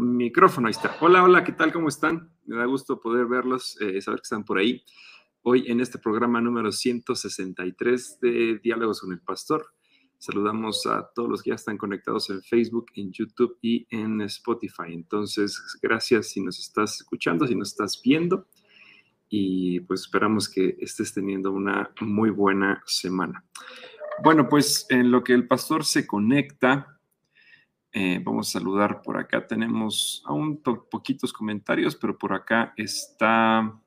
Micrófono, ahí está. Hola, hola, ¿qué tal? ¿Cómo están? Me da gusto poder verlos, eh, saber que están por ahí. Hoy en este programa número 163 de Diálogos con el Pastor. Saludamos a todos los que ya están conectados en Facebook, en YouTube y en Spotify. Entonces, gracias si nos estás escuchando, si nos estás viendo. Y pues esperamos que estés teniendo una muy buena semana. Bueno, pues en lo que el pastor se conecta, eh, vamos a saludar por acá. Tenemos aún poquitos comentarios, pero por acá está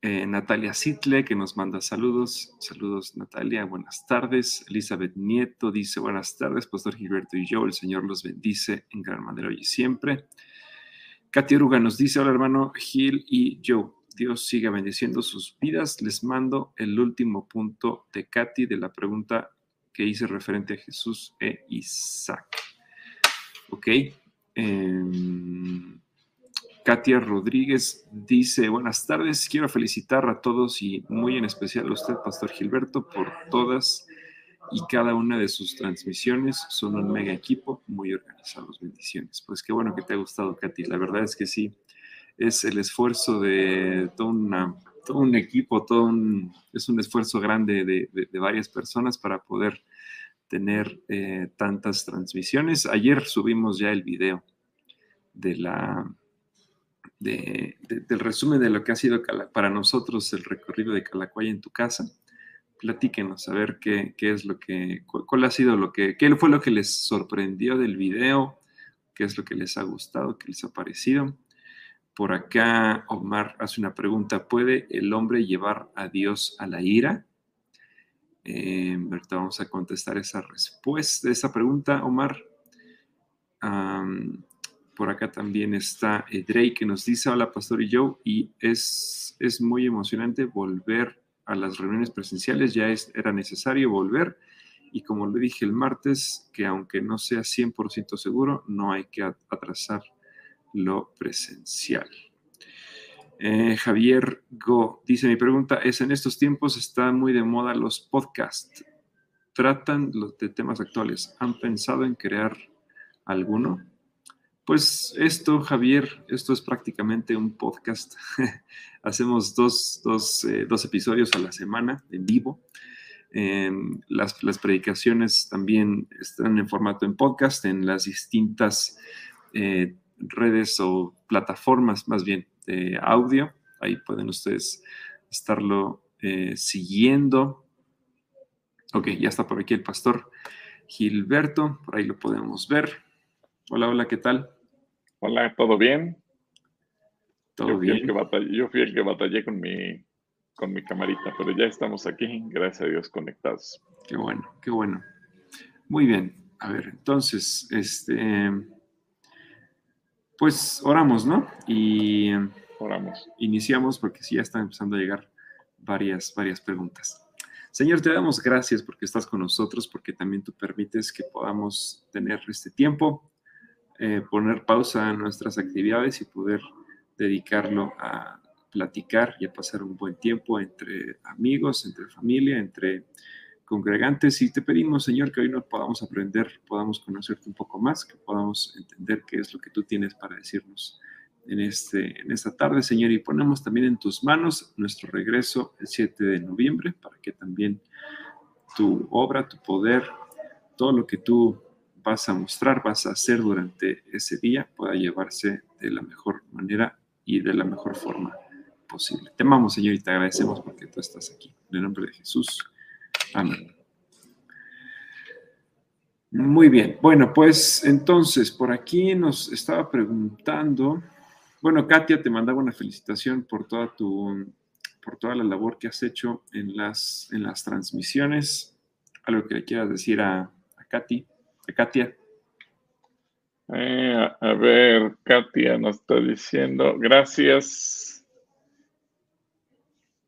eh, Natalia Sitle que nos manda saludos. Saludos, Natalia. Buenas tardes. Elizabeth Nieto dice buenas tardes, Pastor Gilberto y yo. El Señor los bendice en gran manera hoy y siempre. Katy Ruga nos dice: Hola, hermano Gil y Joe. Dios siga bendiciendo sus vidas. Les mando el último punto de Katy de la pregunta que hice referente a Jesús e Isaac. Ok. Em, Katia Rodríguez dice, buenas tardes, quiero felicitar a todos y muy en especial a usted, Pastor Gilberto, por todas y cada una de sus transmisiones. Son un mega equipo, muy organizados, bendiciones. Pues qué bueno que te ha gustado, Katy. La verdad es que sí, es el esfuerzo de todo, un equipo, todo es un esfuerzo grande de varias personas para poder tener eh, tantas transmisiones. Ayer subimos ya el video de la, del resumen de lo que ha sido para nosotros el recorrido de Calacuaya en tu casa. Platíquenos a ver qué, es lo que, cuál ha sido lo que, qué fue lo que les sorprendió del video, qué es lo que les ha gustado, qué les ha parecido. Por acá Omar hace una pregunta, ¿puede el hombre llevar a Dios a la ira? Eh, vamos a contestar esa respuesta, esa pregunta, Omar. por acá también está Drake que nos dice, hola Pastor y yo, y es, es muy emocionante volver a las reuniones presenciales, ya es, era necesario volver, y como le dije el martes, que aunque no sea 100% seguro, no hay que atrasar lo presencial. Eh, Javier Go dice, mi pregunta es, en estos tiempos están muy de moda los podcasts. ¿Tratan de temas actuales? ¿Han pensado en crear alguno? Pues esto, Javier, esto es prácticamente un podcast. Hacemos dos, eh, dos, episodios a la semana en vivo. Em, las, las, predicaciones también están en formato en podcast en las distintas eh, redes o plataformas más bien de audio. Ahí pueden ustedes estarlo eh, siguiendo. Ok, ya está por aquí el pastor Gilberto, por ahí lo podemos ver. Hola, hola, ¿qué tal? Hola, ¿todo bien? ¿Todo yo, bien? yo fui el que batallé con mi, con mi camarita, pero ya estamos aquí, gracias a Dios, conectados. Qué bueno, qué bueno. Muy bien. A ver, entonces, este, pues oramos, ¿no? Y oramos. Iniciamos porque sí ya están empezando a llegar varias, varias preguntas. Señor, te damos gracias porque estás con nosotros, porque también tú permites que podamos tener este tiempo, eh, poner pausa a nuestras actividades y poder dedicarlo a platicar y a pasar un buen tiempo entre amigos, entre familia, entre congregantes y te pedimos, Señor, que hoy nos podamos aprender, podamos conocerte un poco más, que podamos entender qué es lo que tú tienes para decirnos en, este, en esta tarde, Señor, y ponemos también en tus manos nuestro regreso el 7 de noviembre para que también tu obra, tu poder, todo lo que tú vas a mostrar, vas a hacer durante ese día pueda llevarse de la mejor manera y de la mejor forma posible. Te amamos, Señor, y te agradecemos porque tú estás aquí. En el nombre de Jesús. Amén. Muy bien. Bueno, pues entonces por aquí nos estaba preguntando, bueno, Katia te mandaba una felicitación por toda tu, por toda la labor que has hecho en las, en las transmisiones. Algo que le quieras decir a, Katy, a Katia. Eh, a ver, Katia nos está diciendo, gracias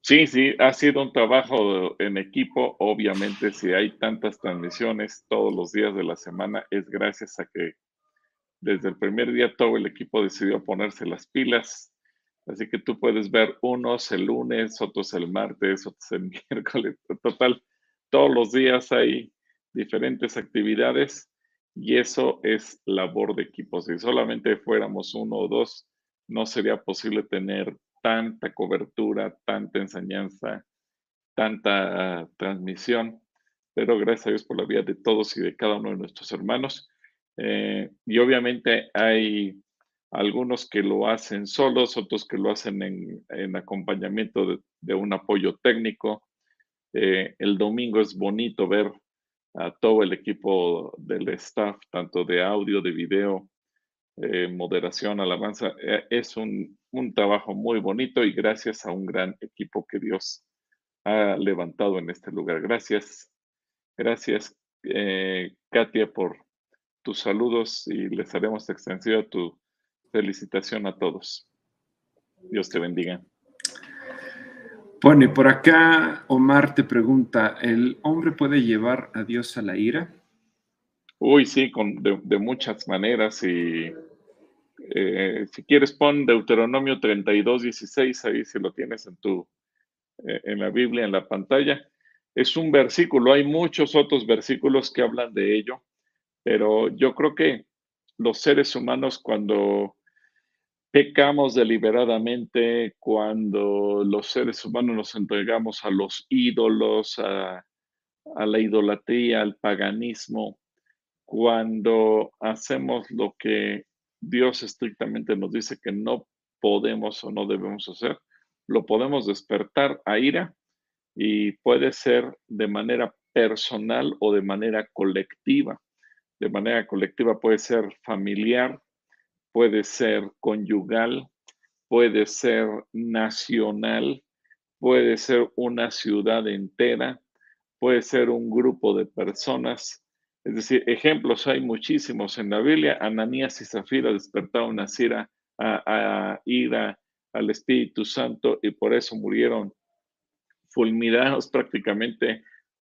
Sí, sí, ha sido un trabajo en equipo. Obviamente, si hay tantas transmisiones todos los días de la semana, es gracias a que desde el primer día todo el equipo decidió ponerse las pilas. Así que tú puedes ver unos el lunes, otros el martes, otros el miércoles. Total, todos los días hay diferentes actividades y eso es labor de equipo. Si solamente fuéramos uno o dos, no sería posible tener tanta cobertura, tanta enseñanza, tanta transmisión. Pero gracias a Dios por la vida de todos y de cada uno de nuestros hermanos. Eh, y obviamente hay algunos que lo hacen solos, otros que lo hacen en, acompañamiento de, un apoyo técnico. Eh, el domingo es bonito ver a todo el equipo del staff, tanto de audio, de video, eh, moderación, alabanza. es un, un, trabajo muy bonito y gracias a un gran equipo que Dios ha levantado en este lugar. Gracias, gracias, Katia, por tus saludos y les haremos extensiva tu felicitación a todos. Dios te bendiga. Bueno, y por acá Omar te pregunta, ¿el hombre puede llevar a Dios a la ira? Uy, sí, con, de, muchas maneras. Y eh, si quieres, pon Deuteronomio 32, 16, ahí si lo tienes en tu, eh, en la Biblia, en la pantalla. Es un versículo, hay muchos otros versículos que hablan de ello. Pero yo creo que los seres humanos cuando pecamos deliberadamente, cuando los seres humanos nos entregamos a los ídolos, a, la idolatría, al paganismo, cuando hacemos lo que Dios estrictamente nos dice que no podemos o no debemos hacer, lo podemos despertar a ira y puede ser de manera personal o de manera colectiva de manera colectiva puede ser familiar, puede ser conyugal, puede ser nacional, puede ser una ciudad entera, puede ser un grupo de personas. Es decir, ejemplos hay muchísimos en la Biblia. Ananías y Zafira despertaron a, a, ira al Espíritu Santo y por eso murieron fulminados prácticamente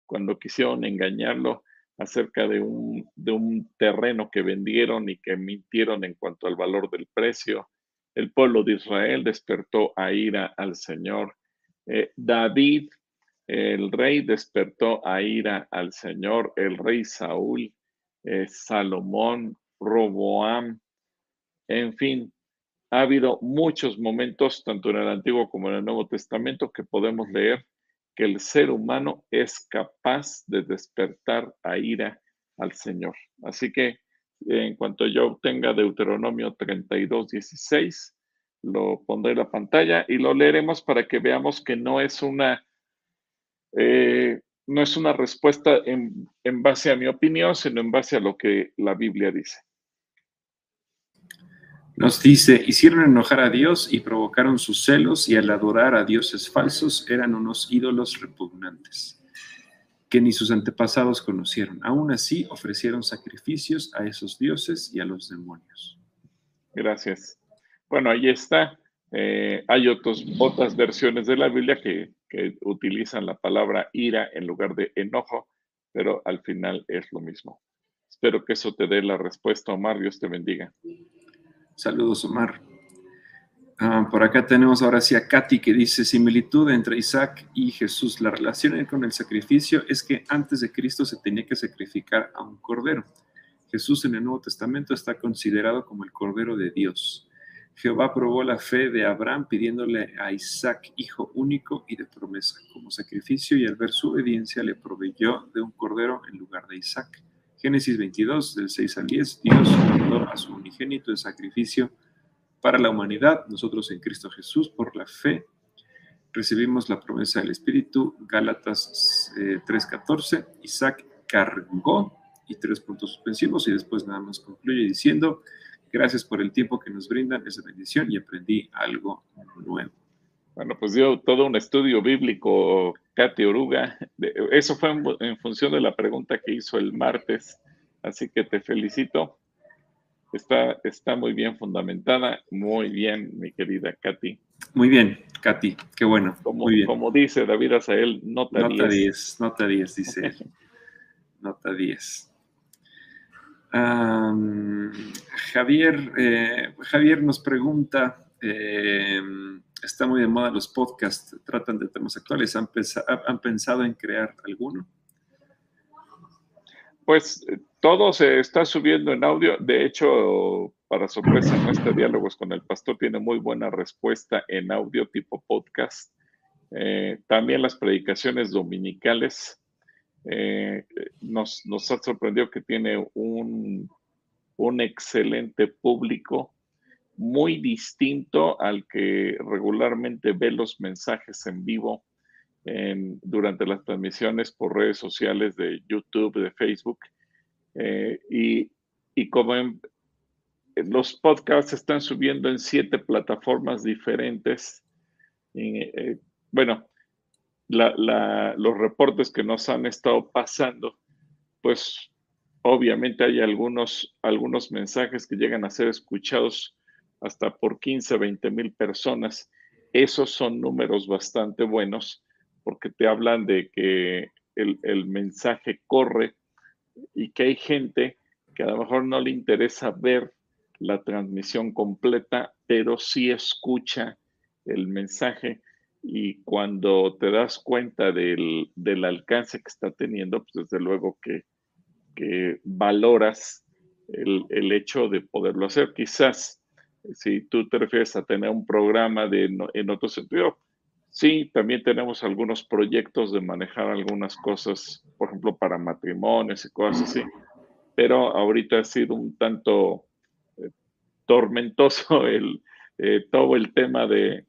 cuando quisieron engañarlo acerca de un, de un terreno que vendieron y que mintieron en cuanto al valor del precio. El pueblo de Israel despertó a ira al Señor. Eh, David, el rey, despertó a ira al Señor. El rey Saúl, eh, Salomón, Roboam, en fin, ha habido muchos momentos, tanto en el Antiguo como en el Nuevo Testamento, que podemos leer que el ser humano es capaz de despertar a ira al Señor. Así que en cuanto yo obtenga Deuteronomio 32, 16, lo pondré en la pantalla y lo leeremos para que veamos que no es una, eh, no es una respuesta en, en base a mi opinión, sino en base a lo que la Biblia dice. Nos dice, hicieron enojar a Dios y provocaron sus celos y al adorar a dioses falsos eran unos ídolos repugnantes que ni sus antepasados conocieron. Aún así ofrecieron sacrificios a esos dioses y a los demonios. Gracias. Bueno, ahí está. Eh, hay otras versiones de la Biblia que, que utilizan la palabra ira en lugar de enojo, pero al final es lo mismo. Espero que eso te dé la respuesta, Omar. Dios te bendiga. Saludos, Omar. Ah, por acá tenemos ahora sí a Katy que dice similitud entre Isaac y Jesús. La relación con el sacrificio es que antes de Cristo se tenía que sacrificar a un cordero. Jesús en el Nuevo Testamento está considerado como el cordero de Dios. Jehová probó la fe de Abraham pidiéndole a Isaac, hijo único y de promesa, como sacrificio y al ver su obediencia le proveyó de un cordero en lugar de Isaac. Génesis 22, del 6 al 10, Dios mandó a su unigénito en sacrificio para la humanidad, nosotros en Cristo Jesús, por la fe, recibimos la promesa del Espíritu, Gálatas 3.14, eh, Isaac cargó, y tres puntos suspensivos, y después nada más concluye diciendo, gracias por el tiempo que nos brindan, esa bendición, y aprendí algo nuevo. Bueno, pues dio todo un estudio bíblico, Katy Oruga. Eso fue en, función de la pregunta que hizo el martes, así que te felicito. Está, está muy bien fundamentada, muy bien, mi querida Katy. Muy bien. Katy, qué bueno. Como, muy bien. como dice David Azael, nota, nota 10. 10. Nota 10, dice él. nota 10. Javier, eh, Javier nos pregunta, eh, está muy de moda los podcasts, tratan de temas actuales, ¿han, pensa, ¿han pensado en crear alguno? Pues todo se está subiendo en audio. De hecho, para sorpresa, nuestro Diálogos con el Pastor tiene muy buena respuesta en audio tipo podcast. Eh, también las predicaciones dominicales eh, nos, nos, ha sorprendido que tiene un, un, excelente público, muy distinto al que regularmente ve los mensajes en vivo durante las transmisiones por redes sociales de YouTube, de Facebook. Eh, y, y, como en, los podcasts están subiendo en siete plataformas diferentes, eh, bueno, los reportes que nos han estado pasando, pues obviamente hay algunos, algunos mensajes que llegan a ser escuchados hasta por 15, 20 mil personas. Esos son números bastante buenos porque te hablan de que el, el, mensaje corre y que hay gente que a lo mejor no le interesa ver la transmisión completa, pero sí escucha el mensaje y cuando te das cuenta del, del alcance que está teniendo, pues desde luego que, que valoras el, el, hecho de poderlo hacer. Quizás si tú te refieres a tener un programa de, en otro sentido, sí, también tenemos algunos proyectos de manejar algunas cosas, por ejemplo, para matrimonios y cosas así, pero ahorita ha sido un tanto eh, tormentoso el, eh, todo el tema de,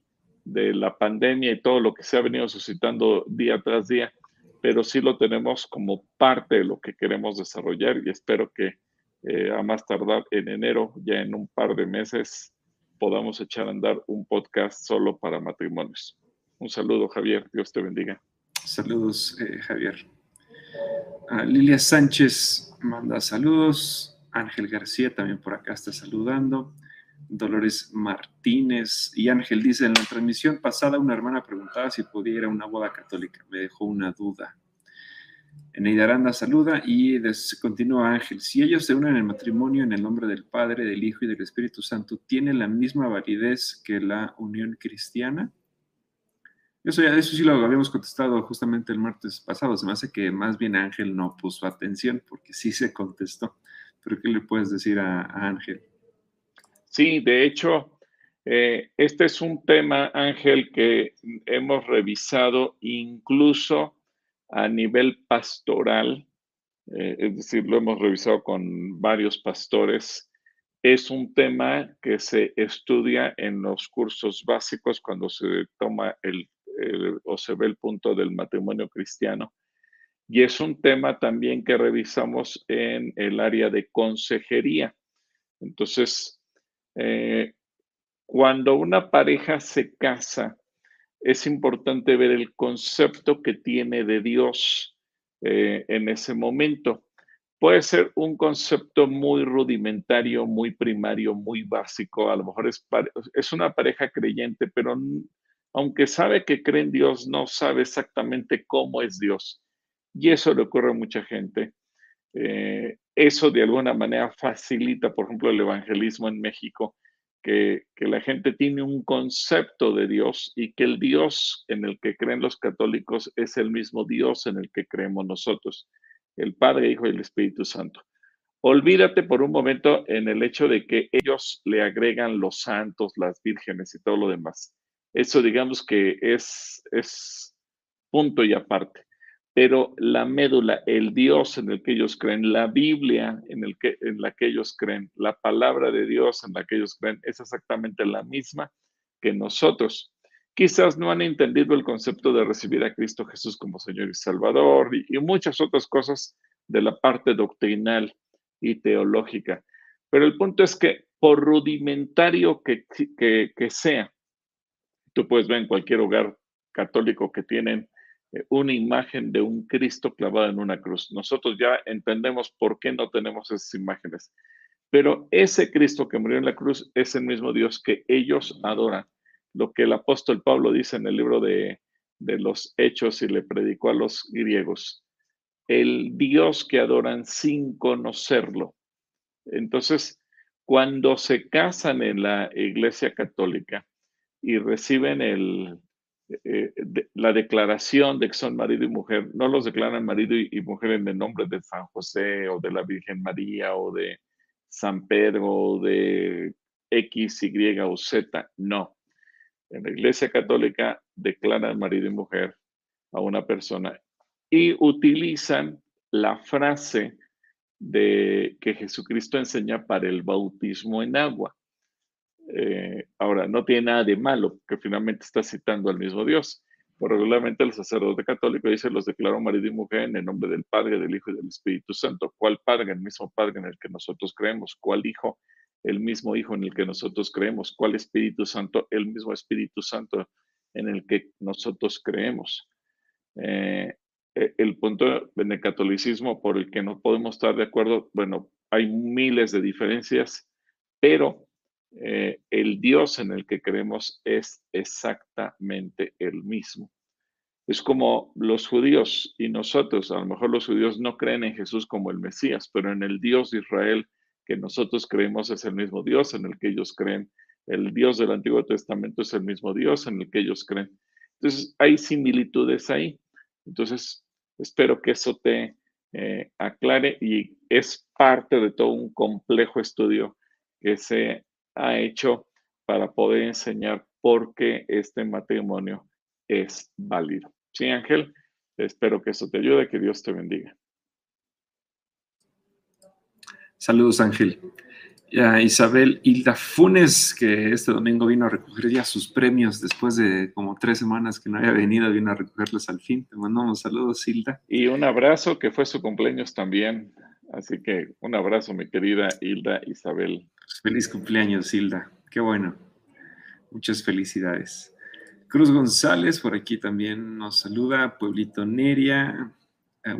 de la pandemia y todo lo que se ha venido suscitando día tras día, pero sí lo tenemos como parte de lo que queremos desarrollar y espero que eh, a más tardar en enero, ya en un par de meses, podamos echar a andar un podcast solo para matrimonios. Un saludo, Javier. Dios te bendiga. Saludos, eh, Javier. Uh, Lilia Sánchez manda saludos. Ángel García también por acá está saludando. Dolores Martínez y Ángel dice, en la transmisión pasada una hermana preguntaba si podía ir a una boda católica. Me dejó una duda. Eneida Aranda saluda y continúa Ángel. Si ellos se unen en matrimonio en el nombre del Padre, del Hijo y del Espíritu Santo, ¿tiene la misma validez que la unión cristiana? Eso, ya, eso sí lo habíamos contestado justamente el martes pasado. Se me hace que más bien Ángel no puso atención porque sí se contestó. Pero ¿qué le puedes decir a, a Ángel? Sí, de hecho, eh, este es un tema, Ángel, que hemos revisado incluso a nivel pastoral, eh, es decir, lo hemos revisado con varios pastores. Es un tema que se estudia en los cursos básicos cuando se toma el, el o se ve el punto del matrimonio cristiano. Y es un tema también que revisamos en el área de consejería. Entonces, eh, cuando una pareja se casa, es importante ver el concepto que tiene de Dios eh, en ese momento. Puede ser un concepto muy rudimentario, muy primario, muy básico. A lo mejor es, es una pareja creyente, pero aunque sabe que cree en Dios, no sabe exactamente cómo es Dios. Y eso le ocurre a mucha gente. Eh, eso de alguna manera facilita, por ejemplo, el evangelismo en México, que, la gente tiene un concepto de Dios y que el Dios en el que creen los católicos es el mismo Dios en el que creemos nosotros, el Padre, Hijo y el Espíritu Santo. Olvídate por un momento en el hecho de que ellos le agregan los santos, las vírgenes y todo lo demás. Eso digamos que es punto y aparte pero la médula, el Dios en el que ellos creen, la Biblia en, el que, la que ellos creen, la palabra de Dios en la que ellos creen, es exactamente la misma que nosotros. Quizás no han entendido el concepto de recibir a Cristo Jesús como Señor y Salvador y, muchas otras cosas de la parte doctrinal y teológica. Pero el punto es que por rudimentario que, sea, tú puedes ver en cualquier hogar católico que tienen una imagen de un Cristo clavado en una cruz. Nosotros ya entendemos por qué no tenemos esas imágenes, pero ese Cristo que murió en la cruz es el mismo Dios que ellos adoran. lo que el apóstol Pablo dice en el libro de, de los Hechos y le predicó a los griegos, el Dios que adoran sin conocerlo. Entonces, cuando se casan en la Iglesia Católica y reciben el, eh, la declaración de que son marido y mujer, no los declaran marido y, mujer en el nombre de San José o de la Virgen María o de San Pedro o de X, Y o Z, no. En la Iglesia Católica declaran marido y mujer a una persona y utilizan la frase de que Jesucristo enseña para el bautismo en agua. Eh, ahora, no tiene nada de malo, que finalmente está citando al mismo Dios. Por regularmente el sacerdote católico dice, los declaró marido y mujer en el nombre del Padre, del Hijo y del Espíritu Santo. ¿Cuál Padre? El mismo Padre en el que nosotros creemos. ¿Cuál Hijo? El mismo Hijo en el que nosotros creemos. ¿Cuál Espíritu Santo? El mismo Espíritu Santo en el que nosotros creemos. Eh, eh, el punto en el catolicismo por el que no podemos estar de acuerdo, bueno, hay miles de diferencias, pero eh, el Dios en el que creemos es exactamente el mismo. Es como los judíos y nosotros, a lo mejor los judíos no creen en Jesús como el Mesías, pero en el Dios de Israel que nosotros creemos es el mismo Dios en el que ellos creen. El Dios del Antiguo Testamento es el mismo Dios en el que ellos creen. Entonces, hay similitudes ahí. Entonces, espero que eso te eh, aclare y es parte de todo un complejo estudio que se ha hecho para poder enseñar por qué este matrimonio es válido. Sí, Ángel, espero que eso te ayude, que Dios te bendiga. Saludos, Ángel. Ya, Isabel Hilda Funes, que este domingo vino a recoger ya sus premios después de como tres semanas que no había venido, vino a recogerlos al fin. Te mandamos saludos, Hilda. Y un abrazo, que fue su cumpleaños también. Así que un abrazo, mi querida Hilda Isabel. Feliz cumpleaños, Hilda. Qué bueno. Muchas felicidades. Cruz González, por aquí también nos saluda. Pueblito Neria,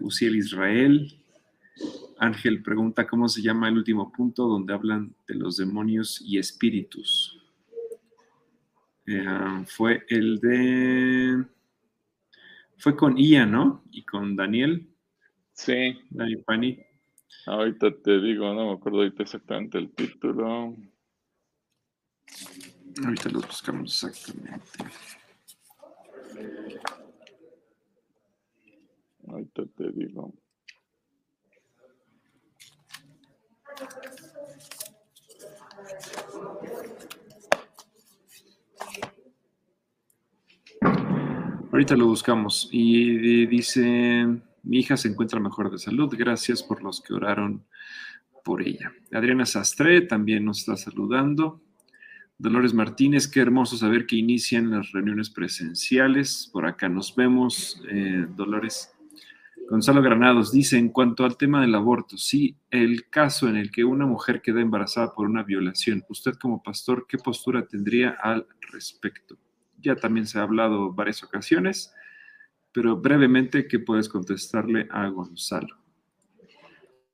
Uciel Israel, Ángel pregunta cómo se llama el último punto donde hablan de los demonios y espíritus. Eh, fue el de... Fue con Ian, ¿no? Y con Daniel. Sí. Daniel Pani. Ahorita te digo, no me acuerdo ahorita exactamente el título. Ahorita lo buscamos exactamente. Ahorita te digo. Ahorita lo buscamos. Y dice, mi hija se encuentra mejor de salud. Gracias por los que oraron por ella. Adriana Sastre también nos está saludando. Dolores Martínez, qué hermoso saber que inician las reuniones presenciales. Por acá nos vemos. Eh, Dolores. Gonzalo Granados dice, en cuanto al tema del aborto, sí, el caso en el que una mujer queda embarazada por una violación, usted como pastor, ¿qué postura tendría al respecto? Ya también se ha hablado varias ocasiones, pero brevemente, ¿qué puedes contestarle a Gonzalo?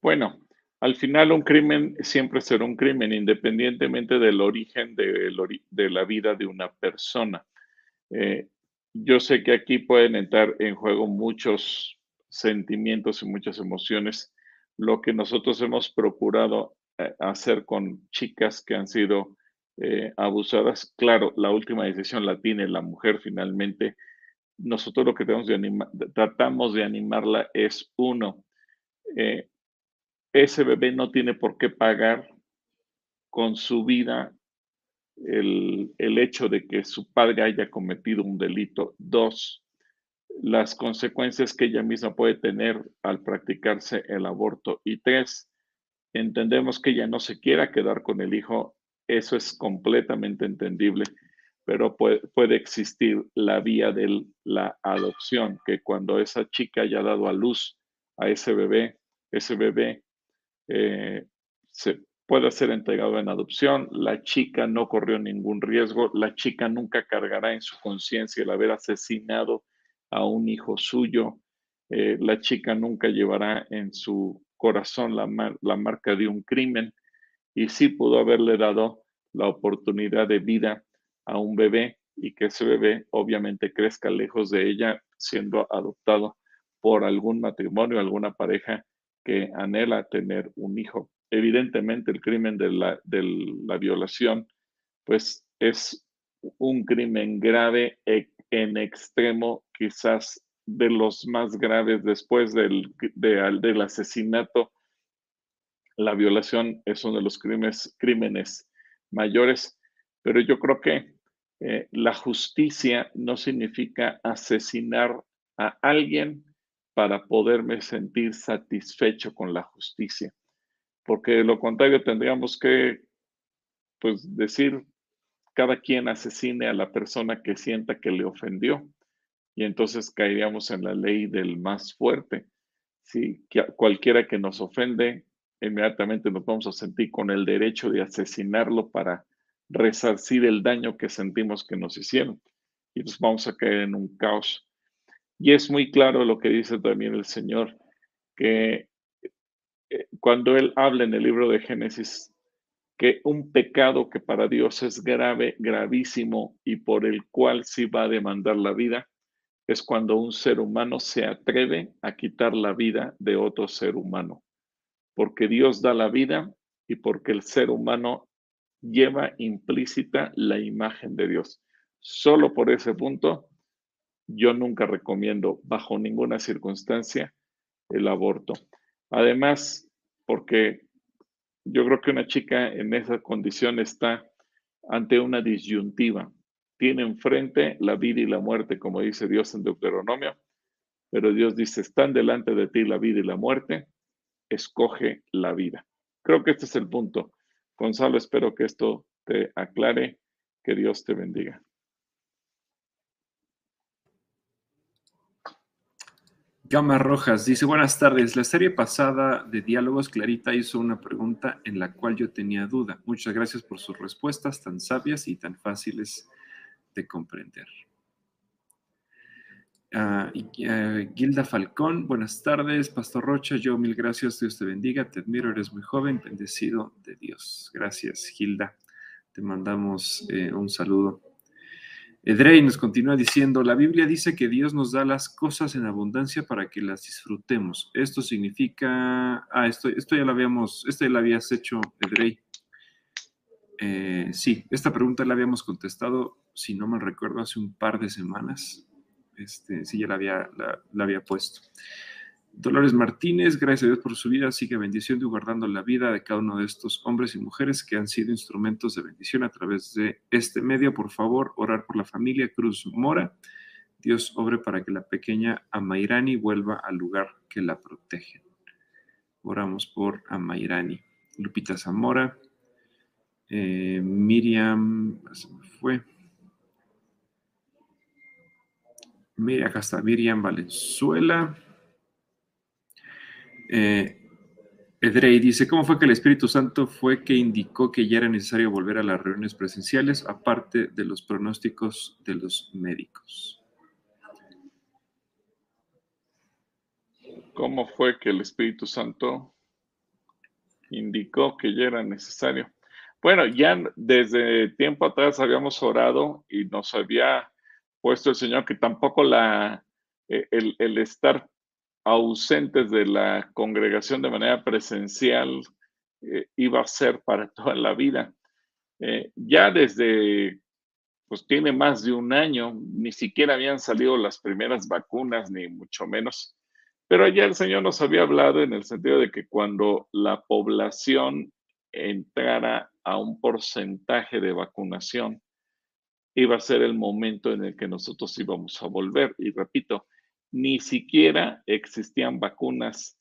Bueno, al final un crimen siempre será un crimen, independientemente del origen de, la vida de una persona. Eh, yo sé que aquí pueden entrar en juego muchos sentimientos y muchas emociones, lo que nosotros hemos procurado eh, hacer con chicas que han sido eh, abusadas. Claro, la última decisión la tiene la mujer finalmente. Nosotros lo que de tratamos de animarla es uno, eh, ese bebé no tiene por qué pagar con su vida el, el hecho de que su padre haya cometido un delito. Dos, las consecuencias que ella misma puede tener al practicarse el aborto. Y tres, entendemos que ella no se quiera quedar con el hijo, eso es completamente entendible, pero puede, existir la vía de la adopción, que cuando esa chica haya dado a luz a ese bebé, ese bebé eh, se puede ser entregado en adopción, la chica no corrió ningún riesgo, la chica nunca cargará en su conciencia el haber asesinado a un hijo suyo. Eh, la chica nunca llevará en su corazón la, la marca de un crimen y sí pudo haberle dado la oportunidad de vida a un bebé y que ese bebé obviamente crezca lejos de ella siendo adoptado por algún matrimonio, alguna pareja que anhela tener un hijo. Evidentemente el crimen de la, de la violación pues es un crimen grave e, en extremo, quizás de los más graves después del, del asesinato. La violación es uno de los crímenes, crímenes mayores, pero yo creo que eh, la justicia no significa asesinar a alguien para poderme sentir satisfecho con la justicia, porque de lo contrario tendríamos que pues decir cada quien asesine a la persona que sienta que le ofendió y entonces caeríamos en la ley del más fuerte. Si cualquiera que nos ofende, inmediatamente nos vamos a sentir con el derecho de asesinarlo para resarcir el daño que sentimos que nos hicieron. Y nos vamos a caer en un caos. Y es muy claro lo que dice también el Señor, que eh, cuando Él habla en el libro de Génesis, que un pecado que para Dios es grave, gravísimo y por el cual sí va a demandar la vida, es cuando un ser humano se atreve a quitar la vida de otro ser humano. Porque Dios da la vida y porque el ser humano lleva implícita la imagen de Dios. Solo por ese punto, yo nunca recomiendo bajo ninguna circunstancia el aborto. Además, porque yo creo que una chica en esa condición está ante una disyuntiva. Tiene enfrente la vida y la muerte, como dice Dios en Deuteronomio, pero Dios dice, están delante de ti la vida y la muerte, escoge la vida. Creo que este es el punto. Gonzalo, espero que esto te aclare. Que Dios te bendiga. Gama Rojas dice, buenas tardes. La serie pasada de Diálogos, Clarita hizo una pregunta en la cual yo tenía duda. Muchas gracias por sus respuestas tan sabias y tan fáciles de comprender. Ah, ah, Gilda Falcón, buenas tardes. Pastor Rocha, yo mil gracias, Dios te bendiga, te admiro, eres muy joven, bendecido de Dios. Gracias, Gilda. Te mandamos eh, un saludo. Edrey nos continúa diciendo, la Biblia dice que Dios nos da las cosas en abundancia para que las disfrutemos. Esto significa, ah, esto, esto ya lo habíamos, esto ya lo habías hecho, Edrey. Eh, sí, esta pregunta la habíamos contestado, si no me recuerdo, hace un par de semanas. Este, sí, ya la había, la, había puesto. Dolores Martínez, gracias a Dios por su vida, sigue bendiciendo y guardando la vida de cada uno de estos hombres y mujeres que han sido instrumentos de bendición a través de este medio. Por favor, orar por la familia Cruz Mora. Dios obre para que la pequeña Amairani vuelva al lugar que la protege. Oramos por Amairani. Lupita Zamora, eh, Miriam, se me fue. Mira, acá Miriam Valenzuela. Eh, Edrey dice, ¿cómo fue que el Espíritu Santo fue que indicó que ya era necesario volver a las reuniones presenciales, aparte de los pronósticos de los médicos? ¿Cómo fue que el Espíritu Santo indicó que ya era necesario? Bueno, ya desde tiempo atrás habíamos orado y nos había puesto el Señor que tampoco eh, el, estar ausentes de la congregación de manera presencial eh, iba a ser para toda la vida. Eh, ya desde, pues tiene más de un año, ni siquiera habían salido las primeras vacunas, ni mucho menos. Pero ya el Señor nos había hablado en el sentido de que cuando la población entrara a un porcentaje de vacunación, iba a ser el momento en el que nosotros íbamos a volver. Y repito, ni siquiera existían vacunas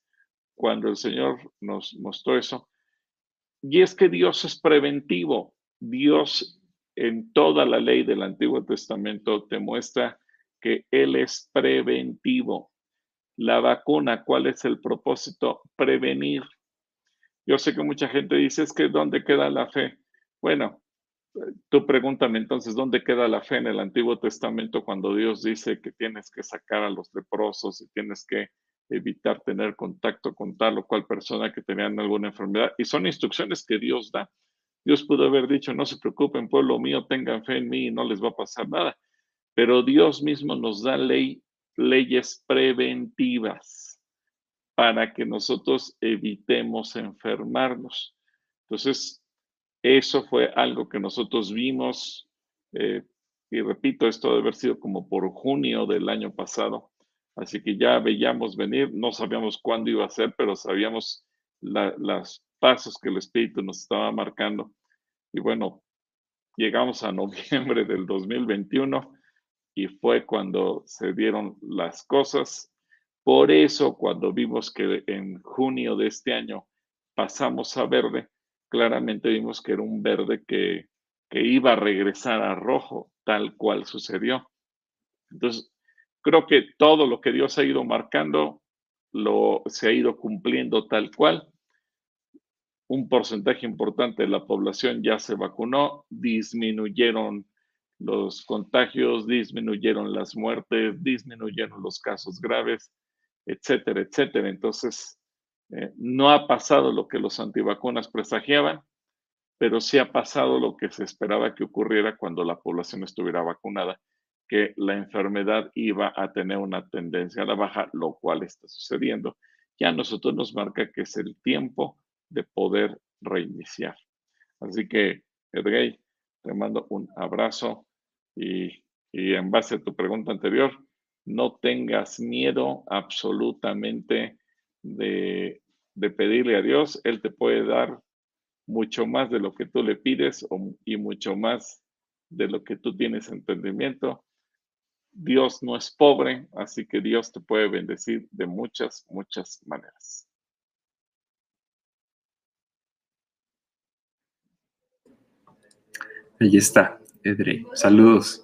cuando el Señor nos mostró eso. Y es que Dios es preventivo. Dios en toda la ley del Antiguo Testamento te muestra que Él es preventivo. La vacuna, ¿cuál es el propósito? Prevenir. Yo sé que mucha gente dice, es que ¿dónde queda la fe? Bueno, tú pregúntame entonces, ¿dónde queda la fe en el Antiguo Testamento cuando Dios dice que tienes que sacar a los leprosos y tienes que evitar tener contacto con tal o cual persona que tenían alguna enfermedad? Y son instrucciones que Dios da. Dios pudo haber dicho, no se preocupen, pueblo mío, tengan fe en mí y no les va a pasar nada. Pero Dios mismo nos da ley, leyes preventivas para que nosotros evitemos enfermarnos. Entonces, eso fue algo que nosotros vimos, eh, y repito, esto debe haber sido como por junio del año pasado. Así que ya veíamos venir, no sabíamos cuándo iba a ser, pero sabíamos los pasos que el Espíritu nos estaba marcando. Y bueno, llegamos a noviembre del 2021 y fue cuando se dieron las cosas. Por eso, cuando vimos que en junio de este año pasamos a verde, claramente vimos que era un verde que, que iba a regresar a rojo, tal cual sucedió. Entonces, creo que todo lo que Dios ha ido marcando lo, se ha ido cumpliendo tal cual. Un porcentaje importante de la población ya se vacunó, disminuyeron los contagios, disminuyeron las muertes, disminuyeron los casos graves, etcétera, etcétera. Entonces, eh, no ha pasado lo que los antivacunas presagiaban, pero sí ha pasado lo que se esperaba que ocurriera cuando la población estuviera vacunada, que la enfermedad iba a tener una tendencia a la baja, lo cual está sucediendo. Ya a nosotros nos marca que es el tiempo de poder reiniciar. Así que, Edgay, te mando un abrazo y, en base a tu pregunta anterior, no tengas miedo absolutamente de, pedirle a Dios. Él te puede dar mucho más de lo que tú le pides y mucho más de lo que tú tienes entendimiento. Dios no es pobre, así que Dios te puede bendecir de muchas, muchas maneras. Ahí está, Edrey. Saludos.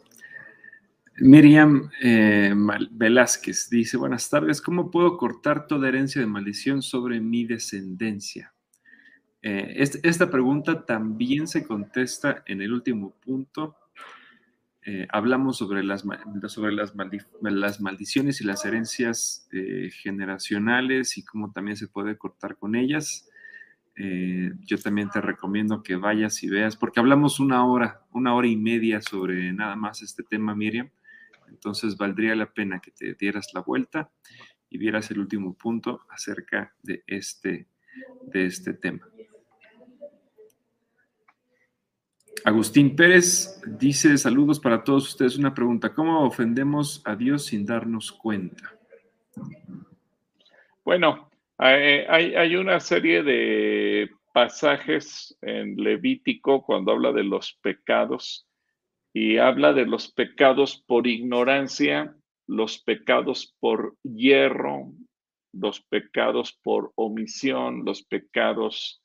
Miriam eh, Velázquez dice, buenas tardes, ¿cómo puedo cortar toda herencia de maldición sobre mi descendencia? Eh, esta pregunta también se contesta en el último punto. Eh, hablamos sobre, las, sobre las, maldiciones y las herencias generacionales y cómo también se puede cortar con ellas. Yo también te recomiendo que vayas y veas, porque hablamos una hora, una hora y media sobre nada más este tema, Miriam. Entonces valdría la pena que te dieras la vuelta y vieras el último punto acerca de este, de este tema. Agustín Pérez dice, saludos para todos ustedes. Una pregunta, ¿cómo ofendemos a Dios sin darnos cuenta? Bueno, hay, una serie de pasajes en Levítico cuando habla de los pecados y habla de los pecados por ignorancia, los pecados por hierro, los pecados por omisión, los pecados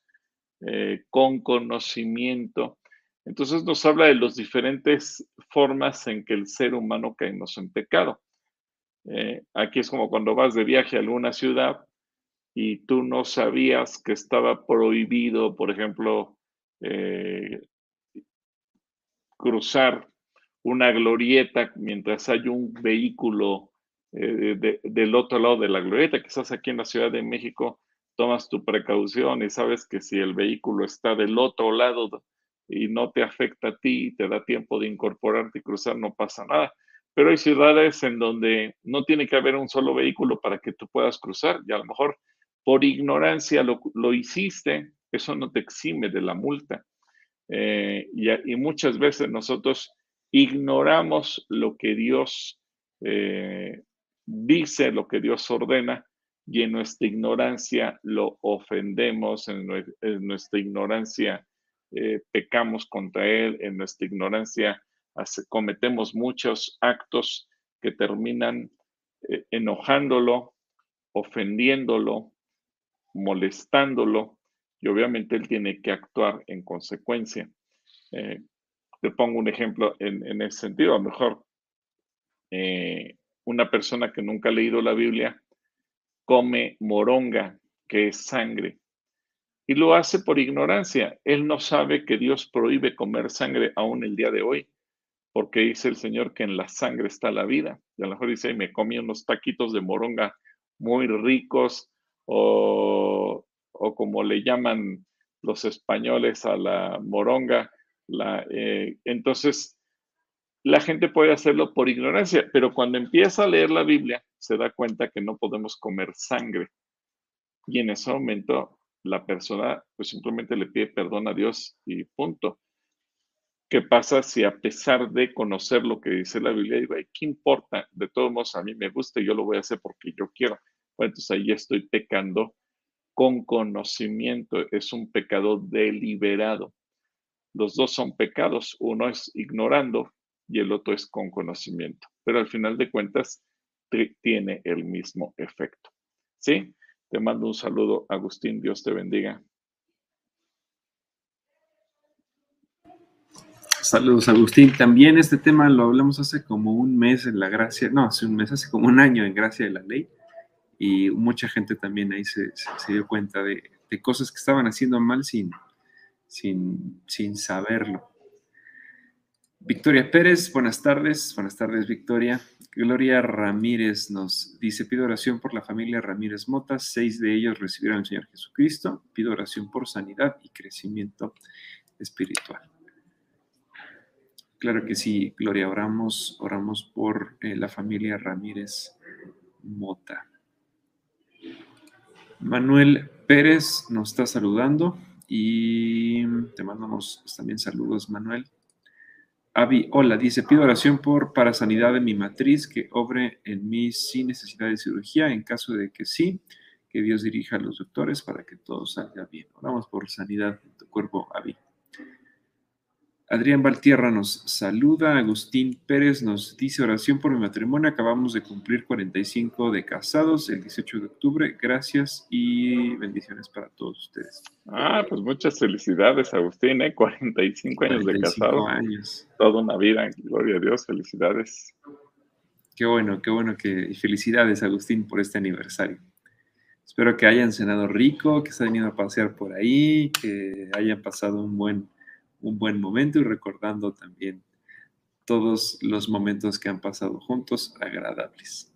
eh, con conocimiento. Entonces nos habla de las diferentes formas en que el ser humano caemos en pecado. Eh, aquí es como cuando vas de viaje a alguna ciudad y tú no sabías que estaba prohibido, por ejemplo, eh, cruzar una glorieta mientras hay un vehículo eh, del otro lado de la glorieta, quizás aquí en la Ciudad de México tomas tu precaución y sabes que si el vehículo está del otro lado y no te afecta a ti y te da tiempo de incorporarte y cruzar, no pasa nada. Pero hay ciudades en donde no tiene que haber un solo vehículo para que tú puedas cruzar y a lo mejor por ignorancia lo, hiciste, eso no te exime de la multa. Eh, y, muchas veces nosotros ignoramos lo que Dios eh, dice, lo que Dios ordena, y en nuestra ignorancia lo ofendemos, en, nuestra ignorancia eh, pecamos contra Él, en nuestra ignorancia cometemos muchos actos que terminan enojándolo, ofendiéndolo, molestándolo y obviamente él tiene que actuar en consecuencia. Eh, te pongo un ejemplo en, ese sentido. A lo mejor eh, una persona que nunca ha leído la Biblia come moronga, que es sangre, y lo hace por ignorancia. Él no sabe que Dios prohíbe comer sangre aún el día de hoy, porque dice el Señor que en la sangre está la vida. Y a lo mejor dice, me comí unos taquitos de moronga muy ricos, o, como le llaman los españoles a la moronga. Eh, entonces, la gente puede hacerlo por ignorancia, pero cuando empieza a leer la Biblia, se da cuenta que no podemos comer sangre. Y en ese momento, la persona pues simplemente le pide perdón a Dios y punto. ¿Qué pasa si a pesar de conocer lo que dice la Biblia, digo, ¿qué importa? De todos modos, a mí me gusta y yo lo voy a hacer porque yo quiero. Bueno, entonces ahí estoy pecando con conocimiento. Es un pecado deliberado. Los dos son pecados. Uno es ignorando y el otro es con conocimiento. Pero al final de cuentas, tiene el mismo efecto. ¿Sí? Te mando un saludo, Agustín. Dios te bendiga. Saludos, Agustín. También este tema lo hablamos hace como un mes en la gracia, no, hace un mes, hace como un año en gracia de la ley. Y mucha gente también ahí se, dio cuenta de, cosas que estaban haciendo mal sin, sin, sin saberlo. Victoria Pérez, buenas tardes. Buenas tardes, Victoria. Gloria Ramírez nos dice, pido oración por la familia Ramírez Mota, seis de ellos recibieron al Señor Jesucristo, pido oración por sanidad y crecimiento espiritual. Claro que sí, Gloria, oramos, oramos por eh, la familia Ramírez Mota. Manuel Pérez nos está saludando y te mandamos también saludos, Manuel. Avi, hola, dice, pido oración por para sanidad de mi matriz, que obre en mí sin necesidad de cirugía, en caso de que sí, que Dios dirija a los doctores para que todo salga bien. Oramos por sanidad de tu cuerpo, Avi. Adrián Valtierra nos saluda, Agustín Pérez nos dice oración por mi matrimonio, acabamos de cumplir 45 de casados el 18 de octubre, gracias y bendiciones para todos ustedes. Ah, pues muchas felicidades Agustín, ¿eh? 45 años de casado. años. Toda una vida, gloria a Dios, felicidades. Qué bueno, qué bueno que, y felicidades Agustín por este aniversario. Espero que hayan cenado rico, que se hayan ido a pasear por ahí, que hayan pasado un buen un buen momento y recordando también todos los momentos que han pasado juntos agradables.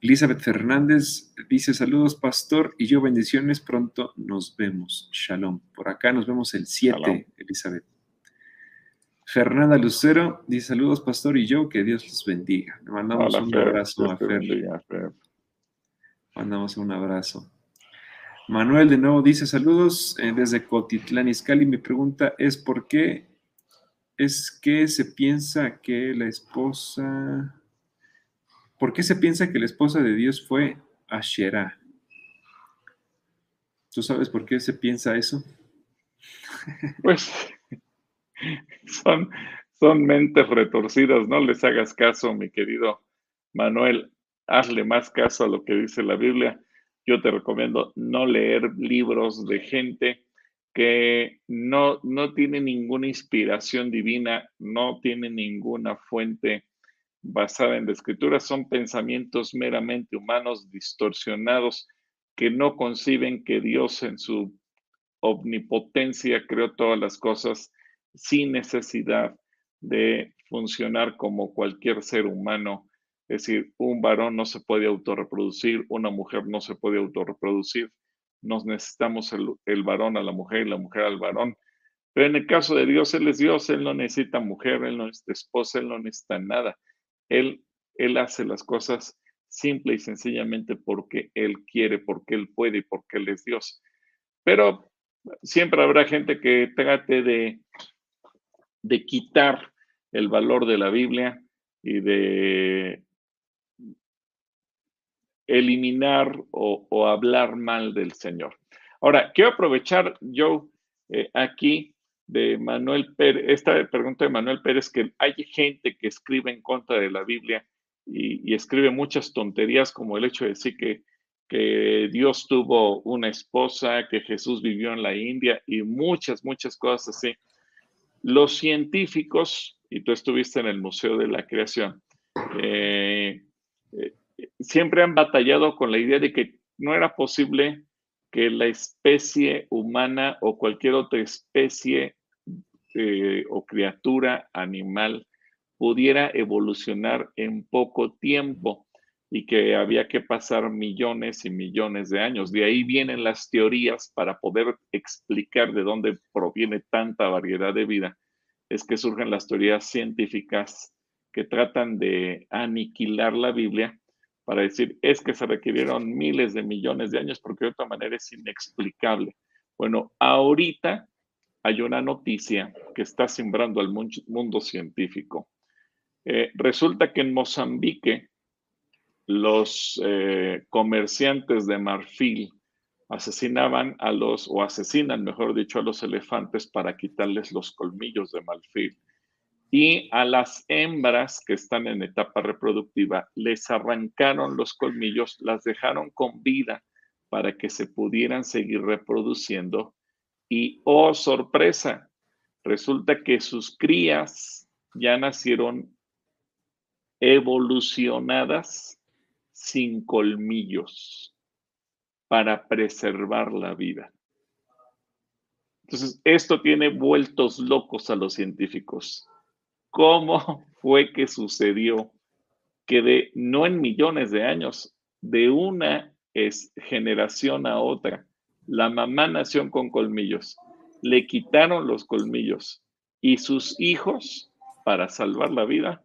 Elizabeth Fernández dice saludos pastor y yo bendiciones, pronto nos vemos. Shalom. Por acá nos vemos el 7, Elizabeth. Fernanda Lucero dice saludos pastor y yo, que Dios los bendiga. Le mandamos un abrazo a Fer. Mandamos un abrazo. Manuel de nuevo dice saludos eh, desde Cotitlán Izcalli. Mi pregunta es por qué es que se piensa que la esposa, ¿por qué se piensa que la esposa de Dios fue Asherah? ¿Tú sabes por qué se piensa eso? Pues son, son mentes retorcidas, no les hagas caso, mi querido Manuel, hazle más caso a lo que dice la Biblia yo te recomiendo no leer libros de gente que no, no tiene ninguna inspiración divina, no tiene ninguna fuente basada en la escritura, son pensamientos meramente humanos distorsionados que no conciben que Dios en su omnipotencia creó todas las cosas sin necesidad de funcionar como cualquier ser humano es decir, un varón no se puede autorreproducir, una mujer no se puede autorreproducir. Nos necesitamos el, varón a la mujer y la mujer al varón. Pero en el caso de Dios, Él es Dios, Él no necesita mujer, Él no necesita esposa, Él no necesita nada. Él, él hace las cosas simple y sencillamente porque Él quiere, porque Él puede y porque Él es Dios. Pero siempre habrá gente que trate de, de quitar el valor de la Biblia y de eliminar o, hablar mal del Señor. Ahora, quiero aprovechar, yo eh, aquí de Manuel Pérez, esta pregunta de Manuel Pérez, que hay gente que escribe en contra de la Biblia y, escribe muchas tonterías como el hecho de decir que, que Dios tuvo una esposa, que Jesús vivió en la India y muchas, muchas cosas así. Los científicos, y tú estuviste en el Museo de la Creación, eh, eh, siempre han batallado con la idea de que no era posible que la especie humana o cualquier otra especie eh, o criatura animal pudiera evolucionar en poco tiempo. y que había que pasar millones y millones de años. De ahí vienen las teorías para poder explicar de dónde proviene tanta variedad de vida. Es que surgen las teorías científicas que tratan de aniquilar la Biblia para decir, es que se requirieron miles de millones de años porque de otra manera es inexplicable. Bueno, ahorita hay una noticia que está sembrando al mundo científico. Eh, resulta que en Mozambique los eh, comerciantes de marfil asesinaban a los, o asesinan, mejor dicho, a los elefantes para quitarles los colmillos de marfil. Y a las hembras que están en etapa reproductiva les arrancaron los colmillos, las dejaron con vida para que se pudieran seguir reproduciendo. Y, oh sorpresa, resulta que sus crías ya nacieron evolucionadas sin colmillos para preservar la vida. Entonces, esto tiene vueltos locos a los científicos. ¿Cómo fue que sucedió que de, no en millones de años, de una generación a otra, la mamá nació con colmillos, le quitaron los colmillos y sus hijos, para salvar la vida,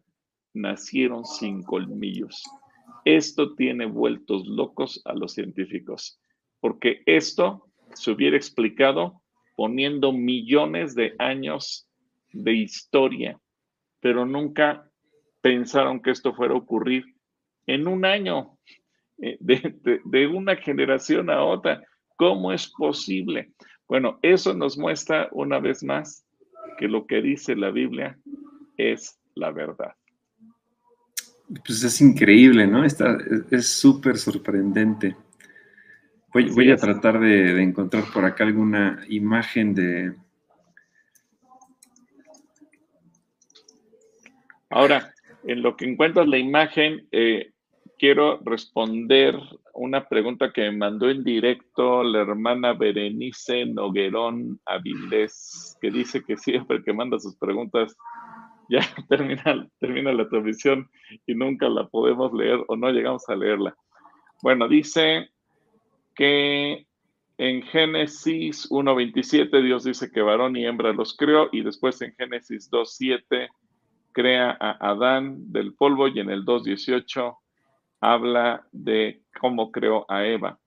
nacieron sin colmillos. Esto tiene vueltos locos a los científicos, porque esto se hubiera explicado poniendo millones de años de historia, pero nunca pensaron que esto fuera a ocurrir en un año, eh, de, una generación a otra. ¿Cómo es posible? Bueno, eso nos muestra una vez más que lo que dice la Biblia es la verdad. Pues es increíble, ¿no? Está, es súper sorprendente. Voy, voy a tratar de, encontrar por acá alguna imagen de... Ahora, en lo que encuentras la imagen, eh, quiero responder una pregunta que me mandó en directo la hermana Berenice Noguerón Avilés, que dice que siempre que manda sus preguntas ya termina, termina la transmisión y nunca la podemos leer o no llegamos a leerla. Bueno, dice que en Génesis 1.27 Dios dice que varón y hembra los creó y después en Génesis 2.7 crea a Adán del polvo y en el 2.18 habla de cómo creó a Eva.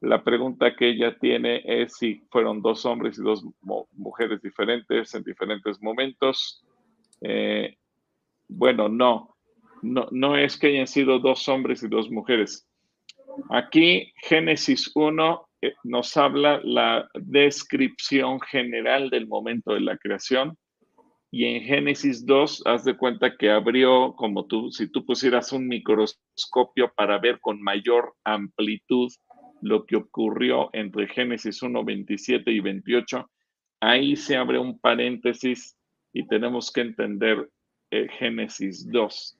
La pregunta que ella tiene es si fueron dos hombres y dos mujeres diferentes en diferentes momentos. Eh, bueno, no, no, no es que hayan sido dos hombres y dos mujeres. Aquí Génesis 1 eh, nos habla la descripción general del momento de la creación y en Génesis 2 haz de cuenta que abrió como tú, si tú pusieras un microscopio para ver con mayor amplitud lo que ocurrió entre Génesis 1, 27 y 28, ahí se abre un paréntesis y tenemos que entender eh, Génesis 2.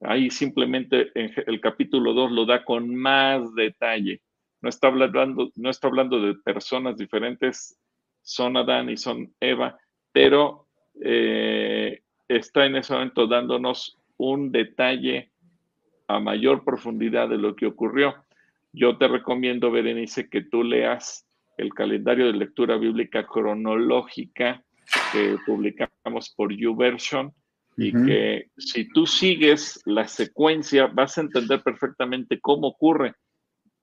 Ahí simplemente en el capítulo 2 lo da con más detalle. No está hablando, no está hablando de personas diferentes, son Adán y son Eva, pero eh, está en ese momento dándonos un detalle a mayor profundidad de lo que ocurrió. Yo te recomiendo, Berenice, que tú leas el calendario de lectura bíblica cronológica que publicamos por YouVersion y que si tú sigues la secuencia vas a entender perfectamente cómo ocurre,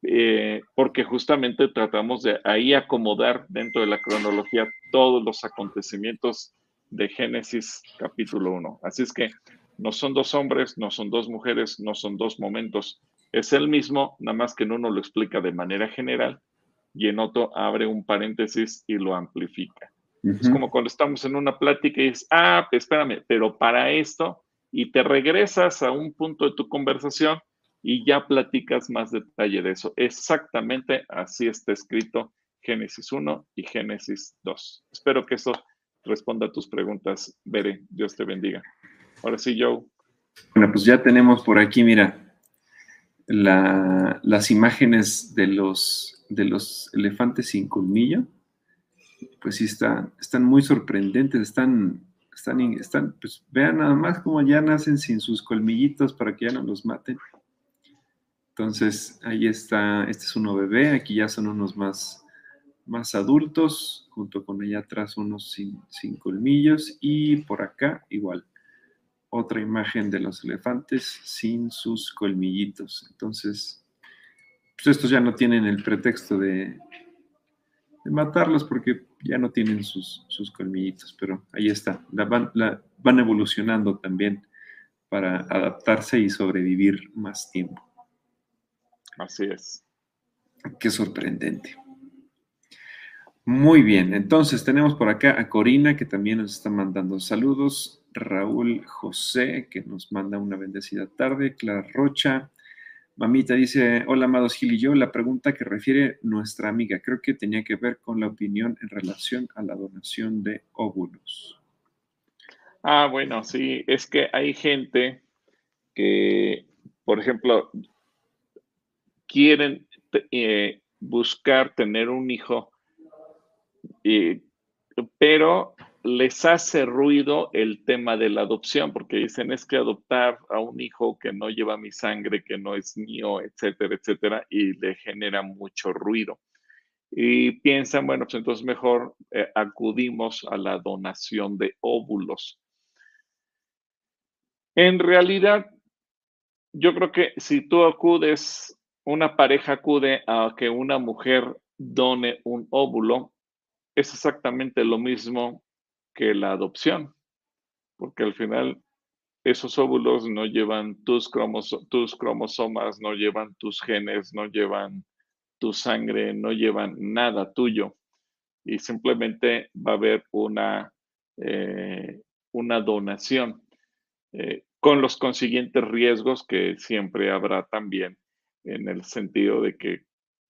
eh, porque justamente tratamos de ahí acomodar dentro de la cronología todos los acontecimientos de Génesis capítulo 1. Así es que no son dos hombres, no son dos mujeres, no son dos momentos, es el mismo, nada más que en uno lo explica de manera general y en otro abre un paréntesis y lo amplifica. Es como cuando estamos en una plática y dices, ah, pues espérame, pero para esto, y te regresas a un punto de tu conversación y ya platicas más detalle de eso. Exactamente así está escrito Génesis 1 y Génesis 2. Espero que eso responda a tus preguntas, Bere. Dios te bendiga. Ahora sí, Joe. Bueno, pues ya tenemos por aquí, mira, las imágenes de los, de los elefantes sin colmillo pues sí está, están muy sorprendentes, están, están, están, pues vean nada más cómo ya nacen sin sus colmillitos para que ya no los maten. Entonces, ahí está, este es uno bebé, aquí ya son unos más, más adultos, junto con allá atrás unos sin, sin colmillos y por acá igual, otra imagen de los elefantes sin sus colmillitos. Entonces, pues estos ya no tienen el pretexto de, de matarlos porque ya no tienen sus, sus colmillitos, pero ahí está, la van, la, van evolucionando también para adaptarse y sobrevivir más tiempo. Así es. Qué sorprendente. Muy bien, entonces tenemos por acá a Corina que también nos está mandando saludos, Raúl José que nos manda una bendecida tarde, Clara Rocha, Mamita dice, hola amados Gil y yo, la pregunta que refiere nuestra amiga creo que tenía que ver con la opinión en relación a la donación de óvulos. Ah, bueno, sí, es que hay gente que, por ejemplo, quieren eh, buscar tener un hijo, eh, pero les hace ruido el tema de la adopción, porque dicen es que adoptar a un hijo que no lleva mi sangre, que no es mío, etcétera, etcétera, y le genera mucho ruido. Y piensan, bueno, pues entonces mejor eh, acudimos a la donación de óvulos. En realidad, yo creo que si tú acudes, una pareja acude a que una mujer done un óvulo, es exactamente lo mismo que la adopción, porque al final esos óvulos no llevan tus, tus cromosomas, no llevan tus genes, no llevan tu sangre, no llevan nada tuyo. Y simplemente va a haber una, eh, una donación eh, con los consiguientes riesgos que siempre habrá también en el sentido de que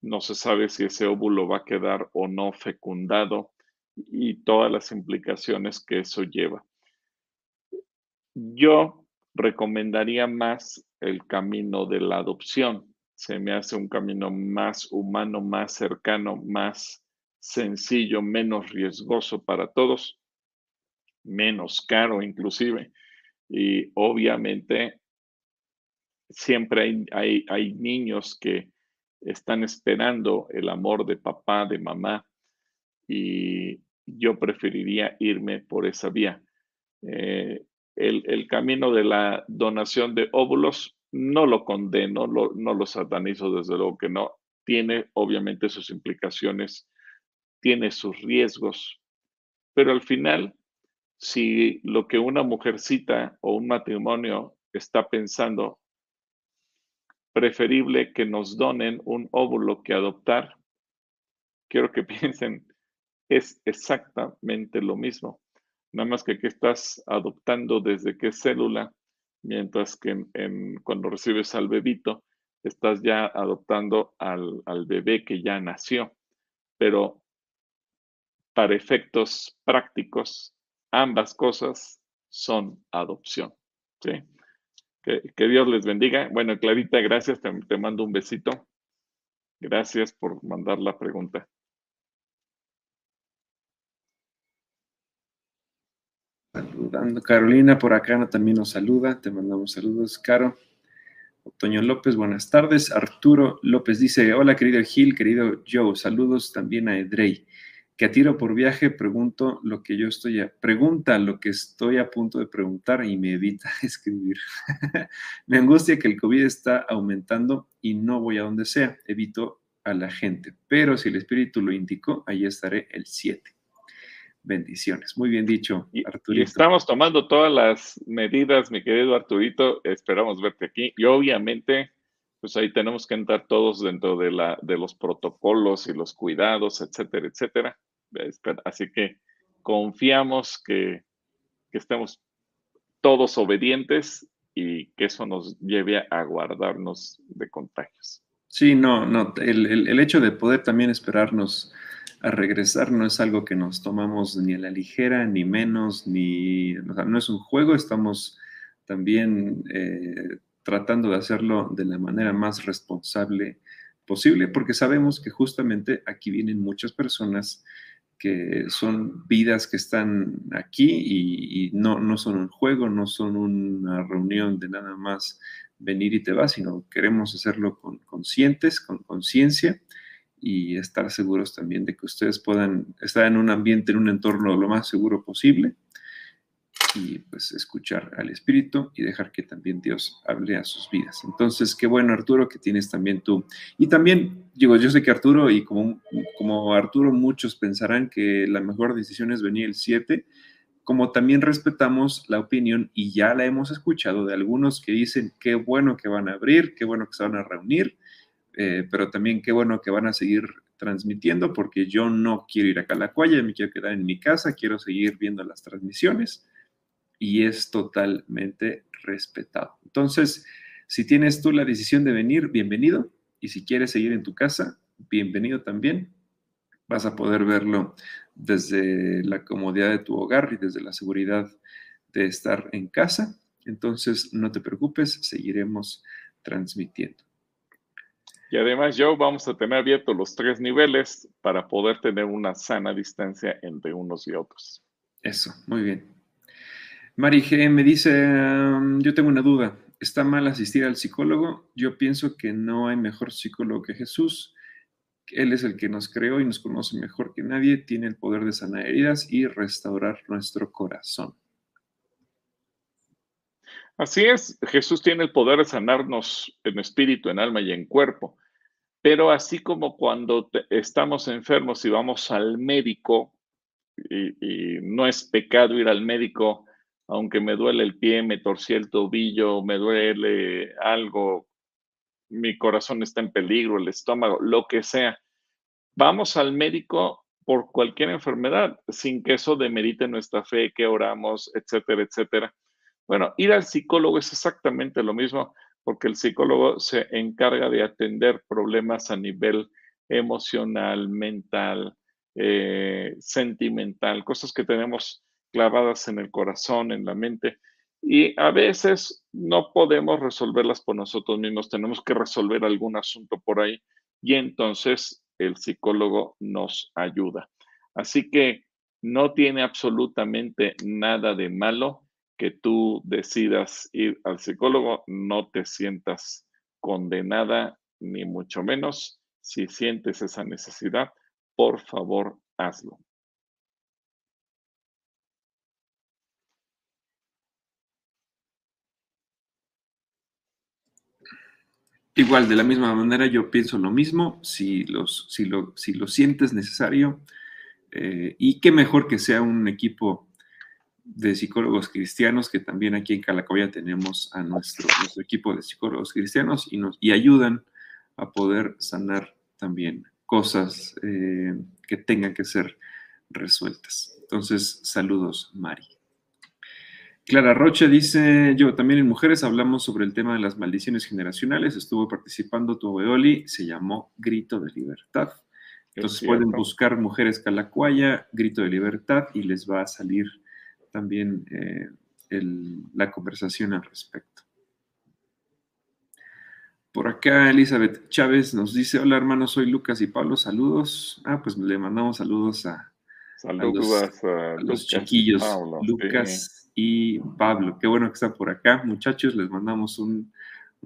no se sabe si ese óvulo va a quedar o no fecundado y todas las implicaciones que eso lleva. Yo recomendaría más el camino de la adopción. Se me hace un camino más humano, más cercano, más sencillo, menos riesgoso para todos, menos caro inclusive. Y obviamente siempre hay, hay, niños que están esperando el amor de papá, de mamá, y yo preferiría irme por esa vía. Eh, el, camino de la donación de óvulos no lo condeno, no lo satanizo, desde luego que no. Tiene obviamente sus implicaciones, tiene sus riesgos, pero al final, si lo que una mujercita o un matrimonio está pensando, preferible que nos donen un óvulo que adoptar, quiero que piensen es exactamente lo mismo. Nada más que aquí estás adoptando desde qué célula, mientras que cuando recibes al bebito, estás ya adoptando al, bebé que ya nació. Pero para efectos prácticos, ambas cosas son adopción. ¿sí? Que, Dios les bendiga. Bueno, Clarita, gracias. te mando un besito. Gracias por mandar la pregunta. Saludando. Carolina por acá también nos saluda. Te mandamos saludos, Caro. Otoño López, buenas tardes. Arturo López dice: Hola, querido Gil, querido Joe. Saludos también a Edrey. Que a tiro por viaje pregunto lo que yo estoy a, pregunta lo que estoy a punto de preguntar y me evita escribir. me angustia que el COVID está aumentando y no voy a donde sea. Evito a la gente. Pero si el espíritu lo indicó, ahí estaré el 7. Bendiciones. Muy bien dicho, Arturito. Y estamos tomando todas las medidas, mi querido Arturito. Esperamos verte aquí. Y obviamente, pues ahí tenemos que entrar todos dentro de, la, de los protocolos y los cuidados, etcétera, etcétera. Así que confiamos que, que estemos todos obedientes y que eso nos lleve a guardarnos de contagios. Sí, no, no. El, el, el hecho de poder también esperarnos a regresar no es algo que nos tomamos ni a la ligera, ni menos, ni, no es un juego, estamos también eh, tratando de hacerlo de la manera más responsable posible, porque sabemos que justamente aquí vienen muchas personas que son vidas que están aquí y, no, no son un juego, no son una reunión de nada más venir y te vas, sino queremos hacerlo con conscientes, con conciencia y estar seguros también de que ustedes puedan estar en un ambiente, en un entorno lo más seguro posible y pues escuchar al Espíritu y dejar que también Dios hable a sus vidas. Entonces, qué bueno Arturo que tienes también tú. Y también, digo, yo sé que Arturo y como, como Arturo muchos pensarán que la mejor decisión es venir el 7, como también respetamos la opinión y ya la hemos escuchado de algunos que dicen qué bueno que van a abrir, qué bueno que se van a reunir, eh, pero también qué bueno que van a seguir transmitiendo porque yo no quiero ir a Calacuaya, me quiero quedar en mi casa, quiero seguir viendo las transmisiones y es totalmente respetado. Entonces, si tienes tú la decisión de venir, bienvenido. Y si quieres seguir en tu casa, bienvenido también. Vas a poder verlo desde la comodidad de tu hogar y desde la seguridad de estar en casa. Entonces, no te preocupes, seguiremos transmitiendo. Y además, Joe, vamos a tener abiertos los tres niveles para poder tener una sana distancia entre unos y otros. Eso, muy bien. Mari G me dice, yo tengo una duda, ¿está mal asistir al psicólogo? Yo pienso que no hay mejor psicólogo que Jesús. Él es el que nos creó y nos conoce mejor que nadie, tiene el poder de sanar heridas y restaurar nuestro corazón. Así es, Jesús tiene el poder de sanarnos en espíritu, en alma y en cuerpo. Pero así como cuando estamos enfermos y vamos al médico, y, y no es pecado ir al médico aunque me duele el pie, me torcí el tobillo, me duele algo, mi corazón está en peligro, el estómago, lo que sea. Vamos al médico por cualquier enfermedad, sin que eso demerite nuestra fe, que oramos, etcétera, etcétera. Bueno, ir al psicólogo es exactamente lo mismo, porque el psicólogo se encarga de atender problemas a nivel emocional, mental, eh, sentimental, cosas que tenemos clavadas en el corazón, en la mente. Y a veces no podemos resolverlas por nosotros mismos, tenemos que resolver algún asunto por ahí y entonces el psicólogo nos ayuda. Así que no tiene absolutamente nada de malo que tú decidas ir al psicólogo, no te sientas condenada, ni mucho menos. Si sientes esa necesidad, por favor, hazlo. Igual, de la misma manera, yo pienso lo mismo, si, los, si, lo, si lo sientes necesario, eh, y qué mejor que sea un equipo de psicólogos cristianos, que también aquí en Calacoya tenemos a nuestro, nuestro equipo de psicólogos cristianos y, nos, y ayudan a poder sanar también cosas eh, que tengan que ser resueltas. Entonces, saludos, Mari. Clara Rocha dice, yo también en Mujeres hablamos sobre el tema de las maldiciones generacionales, estuvo participando tu se llamó Grito de Libertad. Entonces pueden buscar Mujeres Calacuaya, Grito de Libertad, y les va a salir también eh, la conversación al respecto. Por acá Elizabeth Chávez nos dice, hola hermanos, soy Lucas y Pablo, saludos. Ah, pues le mandamos saludos a, los, chiquillos, Lucas y Pablo. Qué bueno que están por acá. Muchachos, les mandamos un,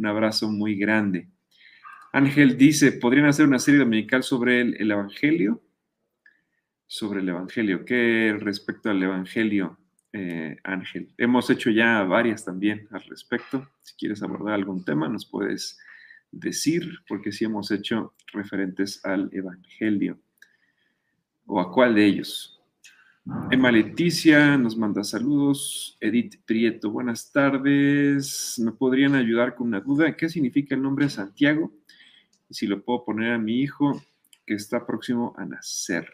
abrazo muy grande. Ángel dice, ¿podrían hacer una serie dominical sobre el, Evangelio? Sobre el Evangelio. ¿Qué respecto al Evangelio, eh, Ángel? Hemos hecho ya varias también al respecto. Si quieres abordar algún tema, nos puedes decir, porque sí hemos hecho referentes al Evangelio. ¿O a cuál de ellos? Emma Leticia nos manda saludos. Edith Prieto, buenas tardes. ¿Me podrían ayudar con una duda? ¿Qué significa el nombre Santiago? Y si lo puedo poner a mi hijo que está próximo a nacer.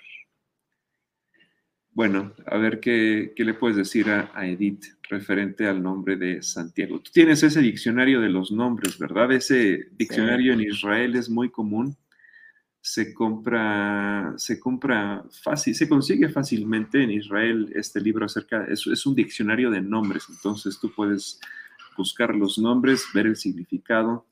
Bueno, a ver qué, le puedes decir a, a, Edith referente al nombre de Santiago. Tú tienes ese diccionario de los nombres, ¿verdad? Ese diccionario en Israel es muy común se compra, se compra fácil, se consigue fácilmente en Israel este libro acerca, es, es un diccionario de nombres, entonces tú puedes buscar los nombres, ver el significado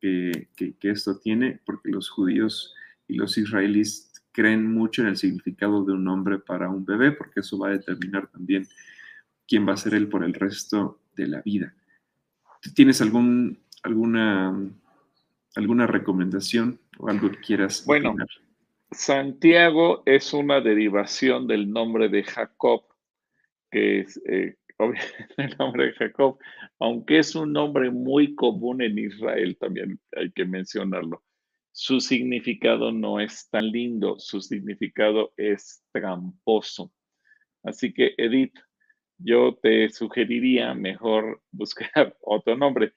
que, que, esto tiene, porque los judíos y los israelíes creen mucho en el significado de un nombre para un bebé, porque eso va a determinar también quién va a ser él por el resto de la vida. ¿Tienes algún alguna, alguna recomendación o algo que quieras. Bueno, Santiago es una derivación del nombre de Jacob, que es eh, el nombre de Jacob, aunque es un nombre muy común en Israel, también hay que mencionarlo. Su significado no es tan lindo, su significado es tramposo. Así que, Edith, yo te sugeriría mejor buscar otro nombre.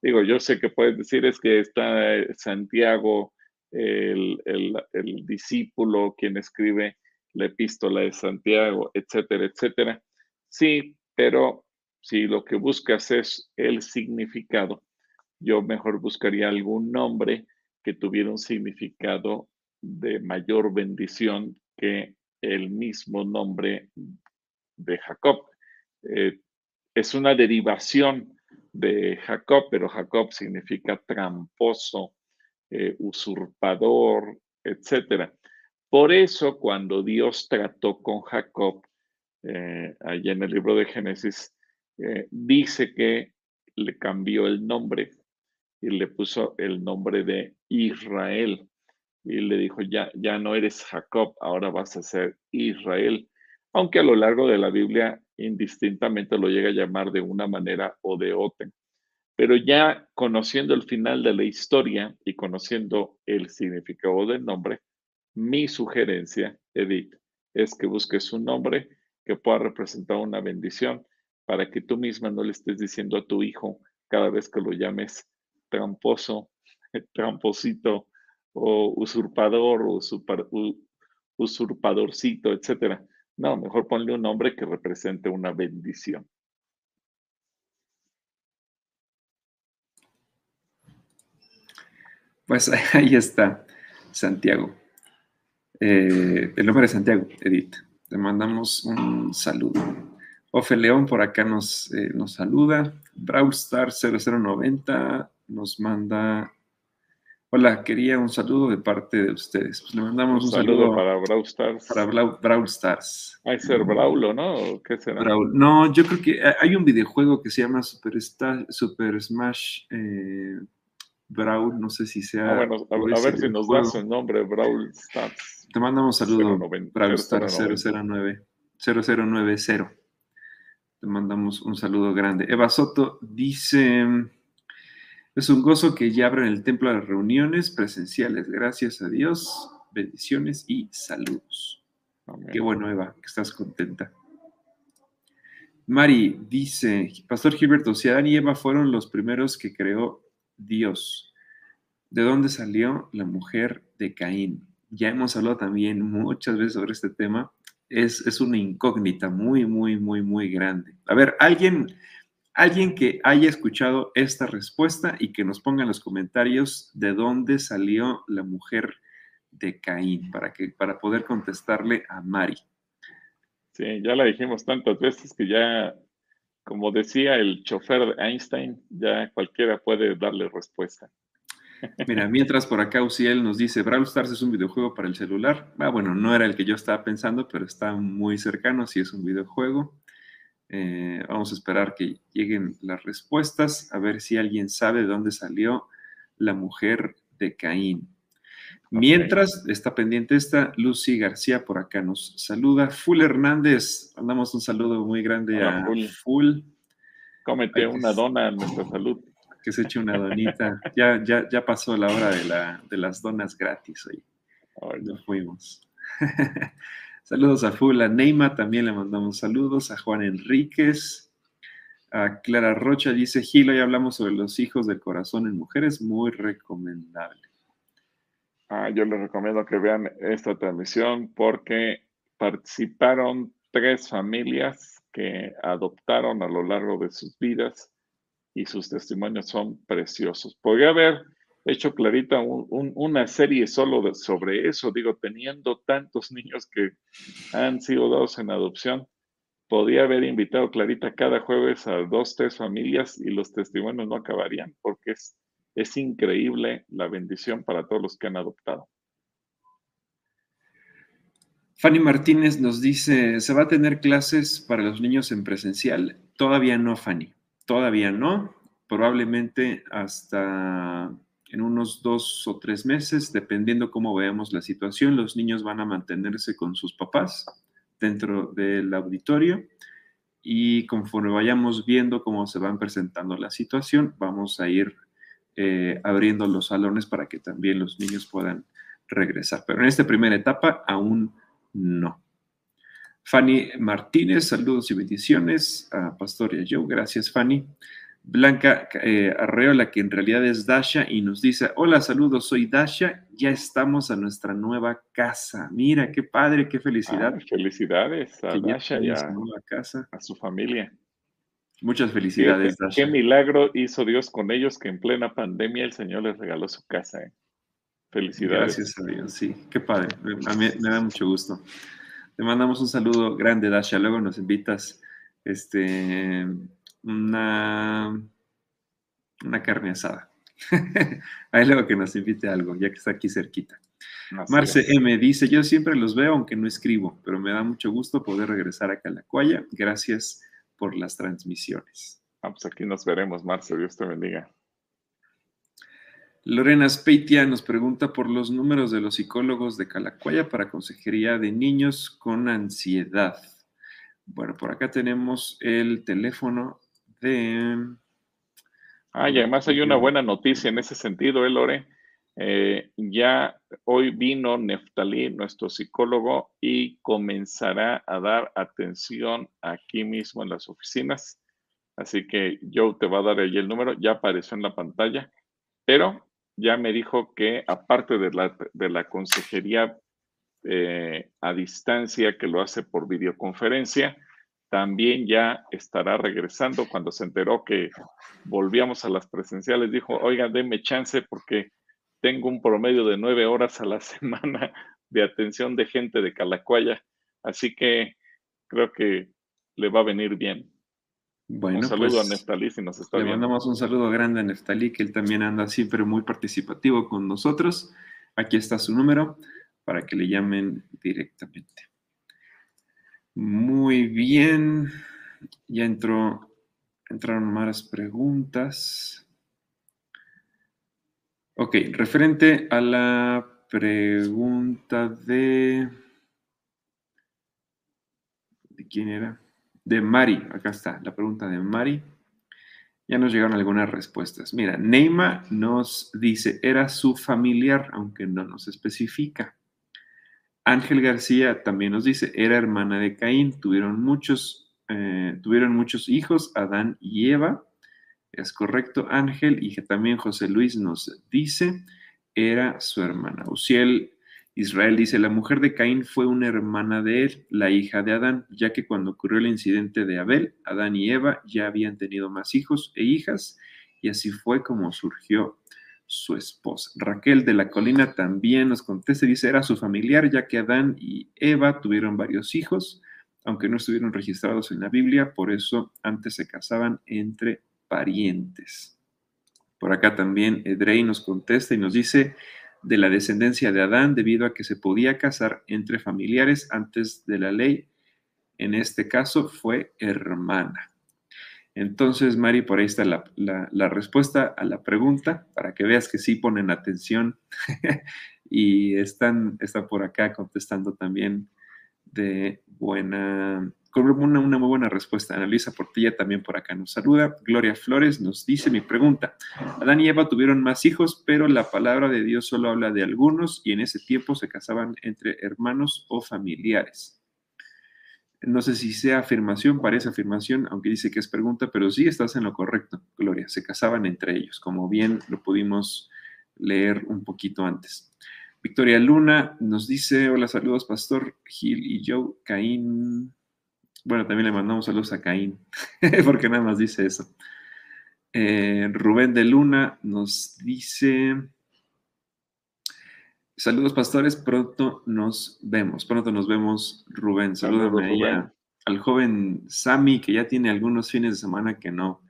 Digo, yo sé que puedes decir es que está eh, Santiago, el, el discípulo, quien escribe la epístola de Santiago, etcétera, etcétera. Sí, pero si lo que buscas es el significado, yo mejor buscaría algún nombre que tuviera un significado de mayor bendición que el mismo nombre de Jacob. Eh, es una derivación de Jacob, pero Jacob significa tramposo, eh, usurpador, etc. Por eso cuando Dios trató con Jacob, eh, allá en el libro de Génesis, dice que le cambió el nombre y le puso el nombre de Israel. Y le dijo, ya, ya no eres Jacob, ahora vas a ser Israel. Aunque a lo largo de la Biblia indistintamente lo llega a llamar de una manera o de otra. Pero ya conociendo el final de la historia y conociendo el significado del nombre, mi sugerencia, Edith, es que busques un nombre que pueda representar una bendición para que tú misma no le estés diciendo a tu hijo cada vez que lo llames tramposo, tramposito o usurpador o usurpadorcito, etcétera. No, mejor ponle un nombre que represente una bendición. Pues ahí está, Santiago. Eh, el nombre de Santiago, Edith. Te mandamos un saludo. Ofe León por acá nos, eh, nos saluda. Brawlstar 0090 nos manda. Hola, quería un saludo de parte de ustedes. Pues le mandamos un, saludo, para Brawl Stars. Para Brawl, Stars. Hay ser Brawlo, ¿no? ¿Qué será? No, yo creo que hay un videojuego que se llama Super, Super Smash eh, Brawl. No sé si sea. Ah, bueno, a, ver si nos das el nombre, Brawl Stars. Te mandamos saludo, 090, Brawl Stars 009. 0090. Te mandamos un saludo grande. Eva Soto dice. Es un gozo que ya abren el templo a las reuniones presenciales. Gracias a Dios. Bendiciones y saludos. Qué bueno, Eva, que estás contenta. Mari dice, Pastor Gilberto, si Adán y Eva fueron los primeros que creó Dios, ¿de dónde salió la mujer de Caín? Ya hemos hablado también muchas veces sobre este tema. Es, es una incógnita muy, muy, muy, muy grande. A ver, alguien alguien que haya escuchado esta respuesta y que nos ponga en los comentarios de dónde salió la mujer de Caín para, que, para poder contestarle a Mari. Sí, ya la dijimos tantas veces que ya, como decía el chofer de Einstein, ya cualquiera puede darle respuesta. Mira, mientras por acá Uciel nos dice, Brawl Stars es un videojuego para el celular. Ah, bueno, no era el que yo estaba pensando, pero está muy cercano, si es un videojuego. Eh, vamos a esperar que lleguen las respuestas, a ver si alguien sabe de dónde salió la mujer de Caín. Mientras está pendiente esta, Lucy García por acá nos saluda. Full Hernández, mandamos un saludo muy grande a Full. Cómete una dona en nuestra salud. Que se eche una donita. ya, ya, ya pasó la hora de, la, de las donas gratis hoy. Nos fuimos. Saludos a Full, a Neima también le mandamos saludos, a Juan Enríquez, a Clara Rocha dice, Gilo, ya hablamos sobre los hijos del corazón en mujeres, muy recomendable. Ah, yo les recomiendo que vean esta transmisión porque participaron tres familias que adoptaron a lo largo de sus vidas y sus testimonios son preciosos. Podría haber hecho Clarita una serie solo sobre eso, digo, teniendo tantos niños que han sido dados en adopción, podía haber invitado Clarita cada jueves a dos, tres familias y los testimonios no acabarían, porque es, es increíble la bendición para todos los que han adoptado. Fanny Martínez nos dice, ¿se va a tener clases para los niños en presencial? Todavía no, Fanny, todavía no probablemente hasta en unos dos o tres meses, dependiendo cómo veamos la situación, los niños van a mantenerse con sus papás dentro del auditorio y conforme vayamos viendo cómo se van presentando la situación, vamos a ir eh, abriendo los salones para que también los niños puedan regresar. Pero en esta primera etapa aún no. Fanny Martínez, saludos y bendiciones a Pastor y a Joe. Gracias, Fanny. Blanca eh, Arreola, que en realidad es Dasha, y nos dice, hola, saludos, soy Dasha, ya estamos a nuestra nueva casa. Mira, qué padre, qué felicidad. felicidades a Dasha y a, casa. a su familia. Muchas felicidades, Dasha. Qué milagro hizo Dios con ellos que en plena pandemia el Señor les regaló su casa. ¿eh? Felicidades. Gracias a Dios, sí, qué padre, a mí me da mucho gusto. Te mandamos un saludo grande, Dasha, luego nos invitas, este una, una carne asada. Ahí luego que nos invite algo, ya que está aquí cerquita. Marce M dice, yo siempre los veo aunque no escribo, pero me da mucho gusto poder regresar a Calacuaya. Gracias por las transmisiones. Vamos, pues aquí nos veremos, Marce. Dios te bendiga. Lorena Speitia nos pregunta por los números de los psicólogos de Calacuaya para consejería de niños con ansiedad. Bueno, por acá tenemos el teléfono Ah, y además hay una buena noticia en ese sentido, ¿eh, Lore? Eh, ya hoy vino Neftalí, nuestro psicólogo, y comenzará a dar atención aquí mismo en las oficinas. Así que yo te va a dar ahí el número, ya apareció en la pantalla, pero ya me dijo que aparte de la, de la consejería eh, a distancia que lo hace por videoconferencia, también ya estará regresando. Cuando se enteró que volvíamos a las presenciales, dijo, oiga, denme chance porque tengo un promedio de nueve horas a la semana de atención de gente de Calacuaya. Así que creo que le va a venir bien. Bueno, un saludo a pues, Neftalí si nos está le mandamos un saludo grande a Neftalí, que él también anda siempre muy participativo con nosotros. Aquí está su número para que le llamen directamente. Muy bien. Ya entró, entraron más preguntas. Ok, referente a la pregunta de... ¿De quién era? De Mari. Acá está, la pregunta de Mari. Ya nos llegaron algunas respuestas. Mira, Neima nos dice, era su familiar, aunque no nos especifica. Ángel García también nos dice, era hermana de Caín, tuvieron muchos, eh, tuvieron muchos hijos, Adán y Eva. Es correcto, Ángel, y que también José Luis nos dice, era su hermana. Uciel Israel dice, la mujer de Caín fue una hermana de él, la hija de Adán, ya que cuando ocurrió el incidente de Abel, Adán y Eva ya habían tenido más hijos e hijas, y así fue como surgió su esposa. Raquel de la Colina también nos contesta, dice, era su familiar, ya que Adán y Eva tuvieron varios hijos, aunque no estuvieron registrados en la Biblia, por eso antes se casaban entre parientes. Por acá también Edrey nos contesta y nos dice de la descendencia de Adán debido a que se podía casar entre familiares antes de la ley. En este caso fue hermana. Entonces, Mari, por ahí está la, respuesta a la pregunta, para que veas que sí ponen atención y están, está por acá contestando también de buena, una, una, muy buena respuesta. Ana Luisa Portilla también por acá nos saluda. Gloria Flores nos dice mi pregunta. Adán y Eva tuvieron más hijos, pero la palabra de Dios solo habla de algunos y en ese tiempo se casaban entre hermanos o familiares. No sé si sea afirmación, parece afirmación, aunque dice que es pregunta, pero sí estás en lo correcto, Gloria. Se casaban entre ellos, como bien lo pudimos leer un poquito antes. Victoria Luna nos dice, hola, saludos, Pastor Gil y Joe, Caín. Bueno, también le mandamos saludos a Caín, porque nada más dice eso. Eh, Rubén de Luna nos dice, Saludos, pastores. Pronto nos vemos. Pronto nos vemos, Rubén. Salúdame ahí al joven Sammy, que ya tiene algunos fines de semana que no,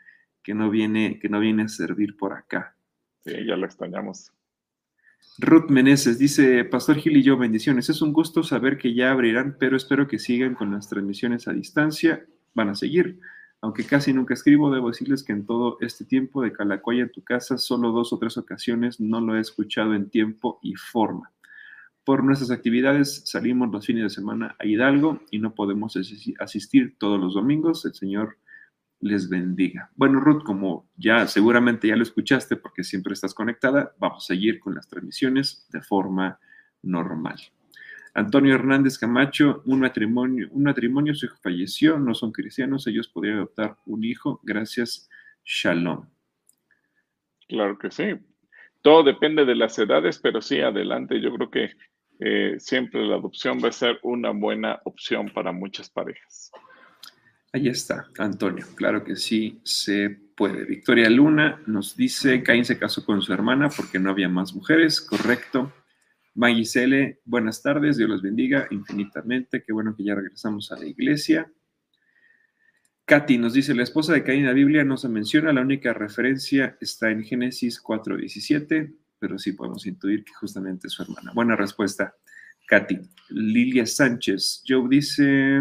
que no viene, que no viene a servir por acá. Sí, ya lo extrañamos. Ruth Meneses dice, Pastor Gil y yo, bendiciones. Es un gusto saber que ya abrirán, pero espero que sigan con las transmisiones a distancia. Van a seguir. Aunque casi nunca escribo, debo decirles que en todo este tiempo de Calacoya en tu casa, solo dos o tres ocasiones no lo he escuchado en tiempo y forma. Por nuestras actividades salimos los fines de semana a Hidalgo y no podemos asistir todos los domingos. El Señor les bendiga. Bueno, Ruth, como ya seguramente ya lo escuchaste porque siempre estás conectada, vamos a seguir con las transmisiones de forma normal. Antonio Hernández Camacho, un matrimonio, un matrimonio, su hijo falleció, no son cristianos, ellos podrían adoptar un hijo, gracias, Shalom. Claro que sí. Todo depende de las edades, pero sí, adelante, yo creo que eh, siempre la adopción va a ser una buena opción para muchas parejas. Ahí está, Antonio, claro que sí se puede. Victoria Luna nos dice, Caín se casó con su hermana porque no había más mujeres, correcto. Magisele, buenas tardes, Dios los bendiga infinitamente, qué bueno que ya regresamos a la iglesia. Katy nos dice, la esposa de Caín en la Biblia no se menciona, la única referencia está en Génesis 4.17, pero sí podemos intuir que justamente es su hermana. Buena respuesta, Katy. Lilia Sánchez, Joe dice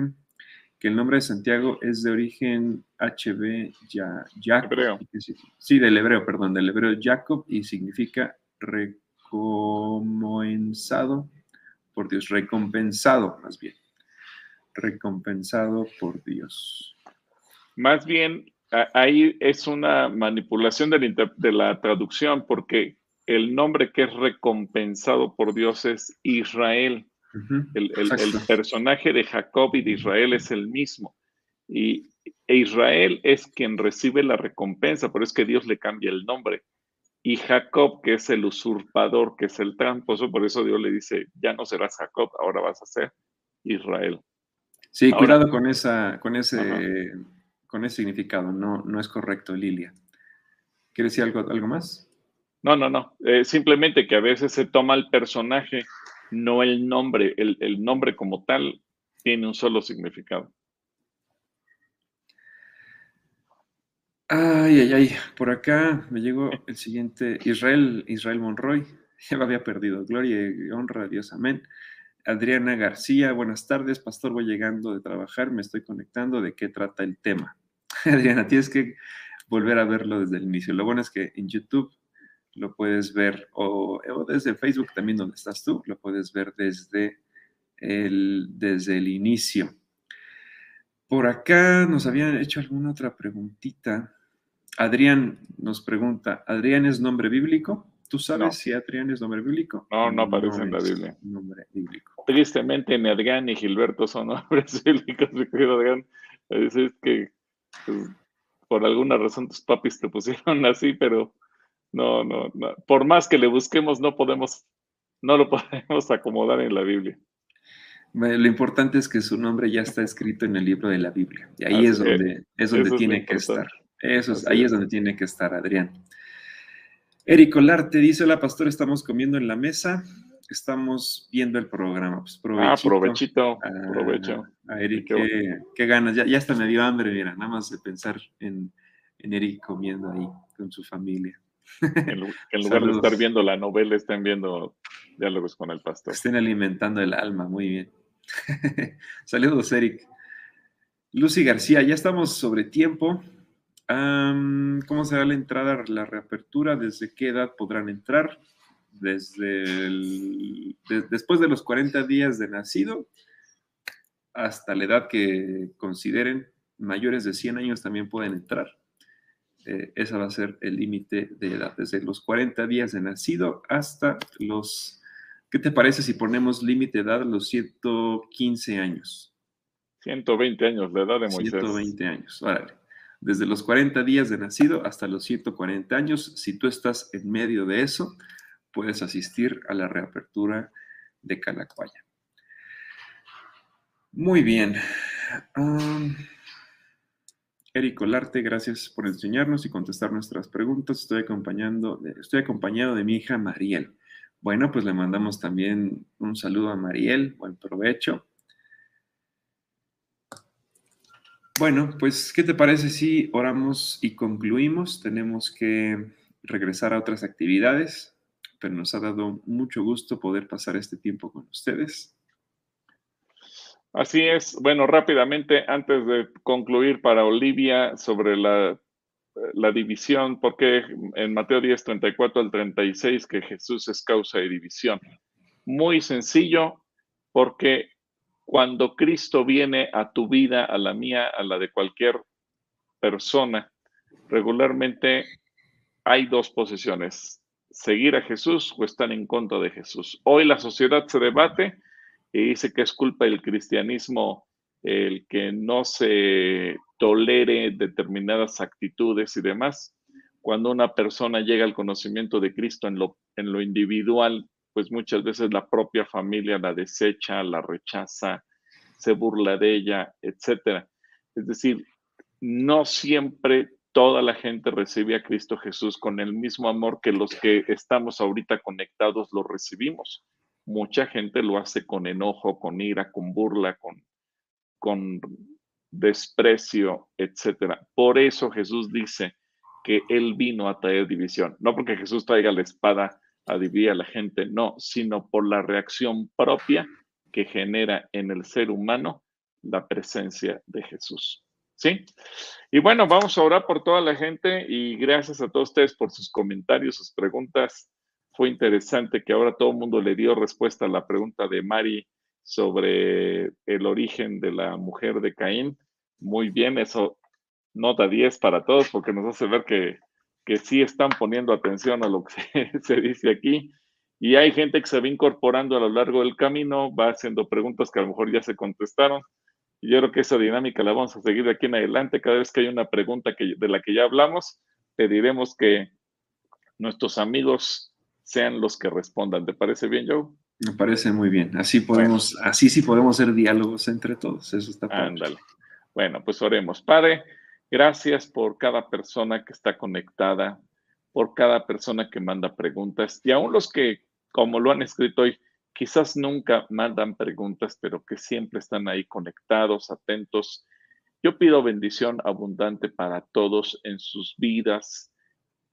que el nombre de Santiago es de origen HB ya, Jacob. Sí, del hebreo, perdón, del hebreo Jacob y significa recompensado por Dios, recompensado más bien, recompensado por Dios. Más bien, ahí es una manipulación de la, traducción porque el nombre que es recompensado por Dios es Israel. El, personaje de Jacob y de Israel es el mismo. Y e Israel es quien recibe la recompensa, por eso es que Dios le cambia el nombre y Jacob, que es el usurpador, que es el tramposo, por eso Dios le dice, ya no serás Jacob, ahora vas a ser Israel. Sí, cuidado con, esa, con, ese, con ese significado, no, no es correcto, Lilia. ¿Quieres decir algo, algo más? No, no, no. Eh, simplemente que a veces se toma el personaje, no el nombre. el nombre como tal tiene un solo significado. Ay, ay, ay. Por acá me llegó el siguiente. Israel, Israel Monroy. Ya me había perdido. Gloria y honra a Dios. Amén. Adriana García, buenas tardes. Pastor, voy llegando de trabajar. Me estoy conectando. ¿De qué trata el tema? Adriana, tienes que volver a verlo desde el inicio. Lo bueno es que en YouTube lo puedes ver, o, desde Facebook también donde estás tú, lo puedes ver desde el, desde el inicio. Por acá nos habían hecho alguna otra preguntita. Adrián nos pregunta, ¿Adrián es nombre bíblico? ¿Tú sabes si Adrián es nombre bíblico? No, no aparece en la Biblia. Nombre bíblico. Tristemente, ni Adrián ni Gilberto son nombres bíblicos, Adrián. Es que pues, por alguna razón tus papis te pusieron así, pero no, no, no. Por más que le busquemos, no podemos, no lo podemos acomodar en la Biblia. Lo importante es que su nombre ya está escrito en el libro de la Biblia. Y ahí es donde, es donde tiene que estar. Eso es, ahí es donde tiene que estar Adrián. Eric Olarte dice, hola pastor, estamos comiendo en la mesa, estamos viendo el programa. Pues Ah, provechito, provecho. A Eric, qué, ganas, ya, ya hasta me dio hambre, mira, nada más de pensar en, Eric comiendo ahí con su familia. En, lugar de estar viendo la novela, estén viendo diálogos con el pastor. Estén alimentando el alma, muy bien. Saludos, Eric. Lucy García, ya estamos sobre tiempo. ¿Cómo será la entrada, la reapertura? ¿Desde qué edad podrán entrar? Desde después de los 40 días de nacido hasta la edad que consideren mayores de 100 años también pueden entrar. Eh, esa va a ser el límite de edad, desde los 40 días de nacido hasta los, ¿qué te parece si ponemos límite de edad a los 115 años? 120 años, la edad de Moisés. 120 años, vale desde los 40 días de nacido hasta los 140 años. Si tú estás en medio de eso, puedes asistir a la reapertura de Calacuaya. Muy bien. Eric Olarte, gracias por enseñarnos y contestar nuestras preguntas. Estoy, acompañando, estoy acompañado de mi hija Mariel. Bueno, pues le mandamos también un saludo a Mariel. Buen provecho. Bueno, pues, ¿qué te parece si oramos y concluimos? Tenemos que regresar a otras actividades, pero nos ha dado mucho gusto poder pasar este tiempo con ustedes. Así es. Bueno, rápidamente, antes de concluir para Olivia sobre la, la división, porque en Mateo 10, 34 al 36, que Jesús es causa de división. Muy sencillo, porque cuando Cristo viene a tu vida, a la mía, a la de cualquier persona, regularmente hay dos posiciones, seguir a Jesús o estar en contra de Jesús. Hoy la sociedad se debate y dice que es culpa del cristianismo el que no se tolere determinadas actitudes y demás. Cuando una persona llega al conocimiento de Cristo en lo, en lo individual, pues muchas veces la propia familia la desecha, la rechaza, se burla de ella, etc. Es decir, no siempre toda la gente recibe a Cristo Jesús con el mismo amor que los que estamos ahorita conectados lo recibimos. Mucha gente lo hace con enojo, con ira, con burla, con, con desprecio, etc. Por eso Jesús dice que Él vino a traer división. No porque Jesús traiga la espada a dividir a la gente, no, sino por la reacción propia que genera en el ser humano la presencia de Jesús. ¿Sí? Y bueno, vamos a orar por toda la gente y gracias a todos ustedes por sus comentarios, sus preguntas. Fue interesante que ahora todo el mundo le dio respuesta a la pregunta de Mari sobre el origen de la mujer de Caín. Muy bien, eso nota 10 para todos porque nos hace ver que, que sí están poniendo atención a lo que se, dice aquí. Y hay gente que se va incorporando a lo largo del camino, va haciendo preguntas que a lo mejor ya se contestaron. Yo creo que esa dinámica la vamos a seguir de aquí en adelante. Cada vez que hay una pregunta que, de la que ya hablamos, pediremos que nuestros amigos sean los que respondan. ¿Te parece bien, Joe? Me parece muy bien. Así podemos, así sí podemos hacer diálogos entre todos. Eso está. Ándale. Bueno, pues oremos. Padre, gracias por cada persona que está conectada, por cada persona que manda preguntas y aún los que, como lo han escrito hoy, quizás nunca mandan preguntas, pero que siempre están ahí conectados, atentos. Yo pido bendición abundante para todos en sus vidas,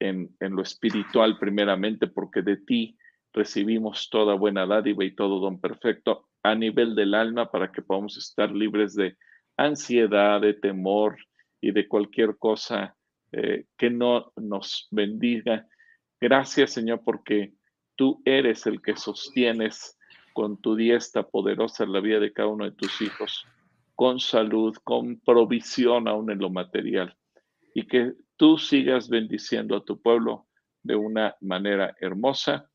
en, lo espiritual primeramente, porque de ti recibimos toda buena dádiva y todo don perfecto a nivel del alma para que podamos estar libres de ansiedad, de temor y de cualquier cosa eh, que no nos bendiga. Gracias, Señor, porque tú eres el que sostienes con tu diestra poderosa la vida de cada uno de tus hijos, con salud, con provisión aún en lo material, y que tú sigas bendiciendo a tu pueblo de una manera hermosa.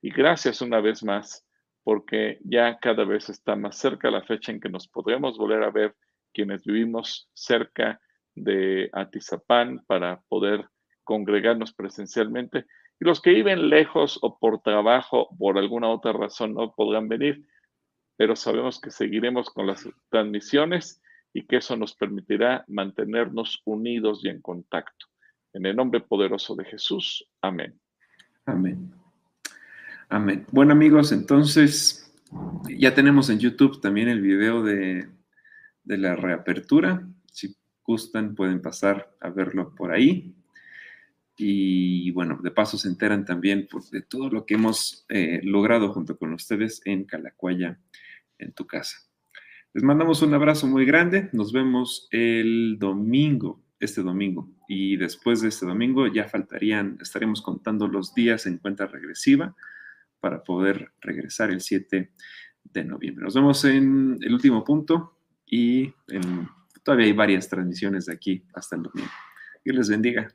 Y gracias una vez más, porque ya cada vez está más cerca la fecha en que nos podremos volver a ver quienes vivimos cerca de Atizapán para poder congregarnos presencialmente y los que viven lejos o por trabajo, por alguna otra razón, no podrán venir, pero sabemos que seguiremos con las transmisiones y que eso nos permitirá mantenernos unidos y en contacto. En el nombre poderoso de Jesús. Amén. Amén. Amén. Bueno amigos, entonces ya tenemos en YouTube también el video de, de la reapertura. Si gustan, pueden pasar a verlo por ahí. Y bueno, de paso se enteran también de todo lo que hemos eh, logrado junto con ustedes en Calacuaya, en tu casa. Les mandamos un abrazo muy grande. Nos vemos el domingo, este domingo. Y después de este domingo ya faltarían, estaremos contando los días en cuenta regresiva para poder regresar el 7 de noviembre. Nos vemos en el último punto y todavía hay varias transmisiones de aquí hasta el domingo. Dios les bendiga.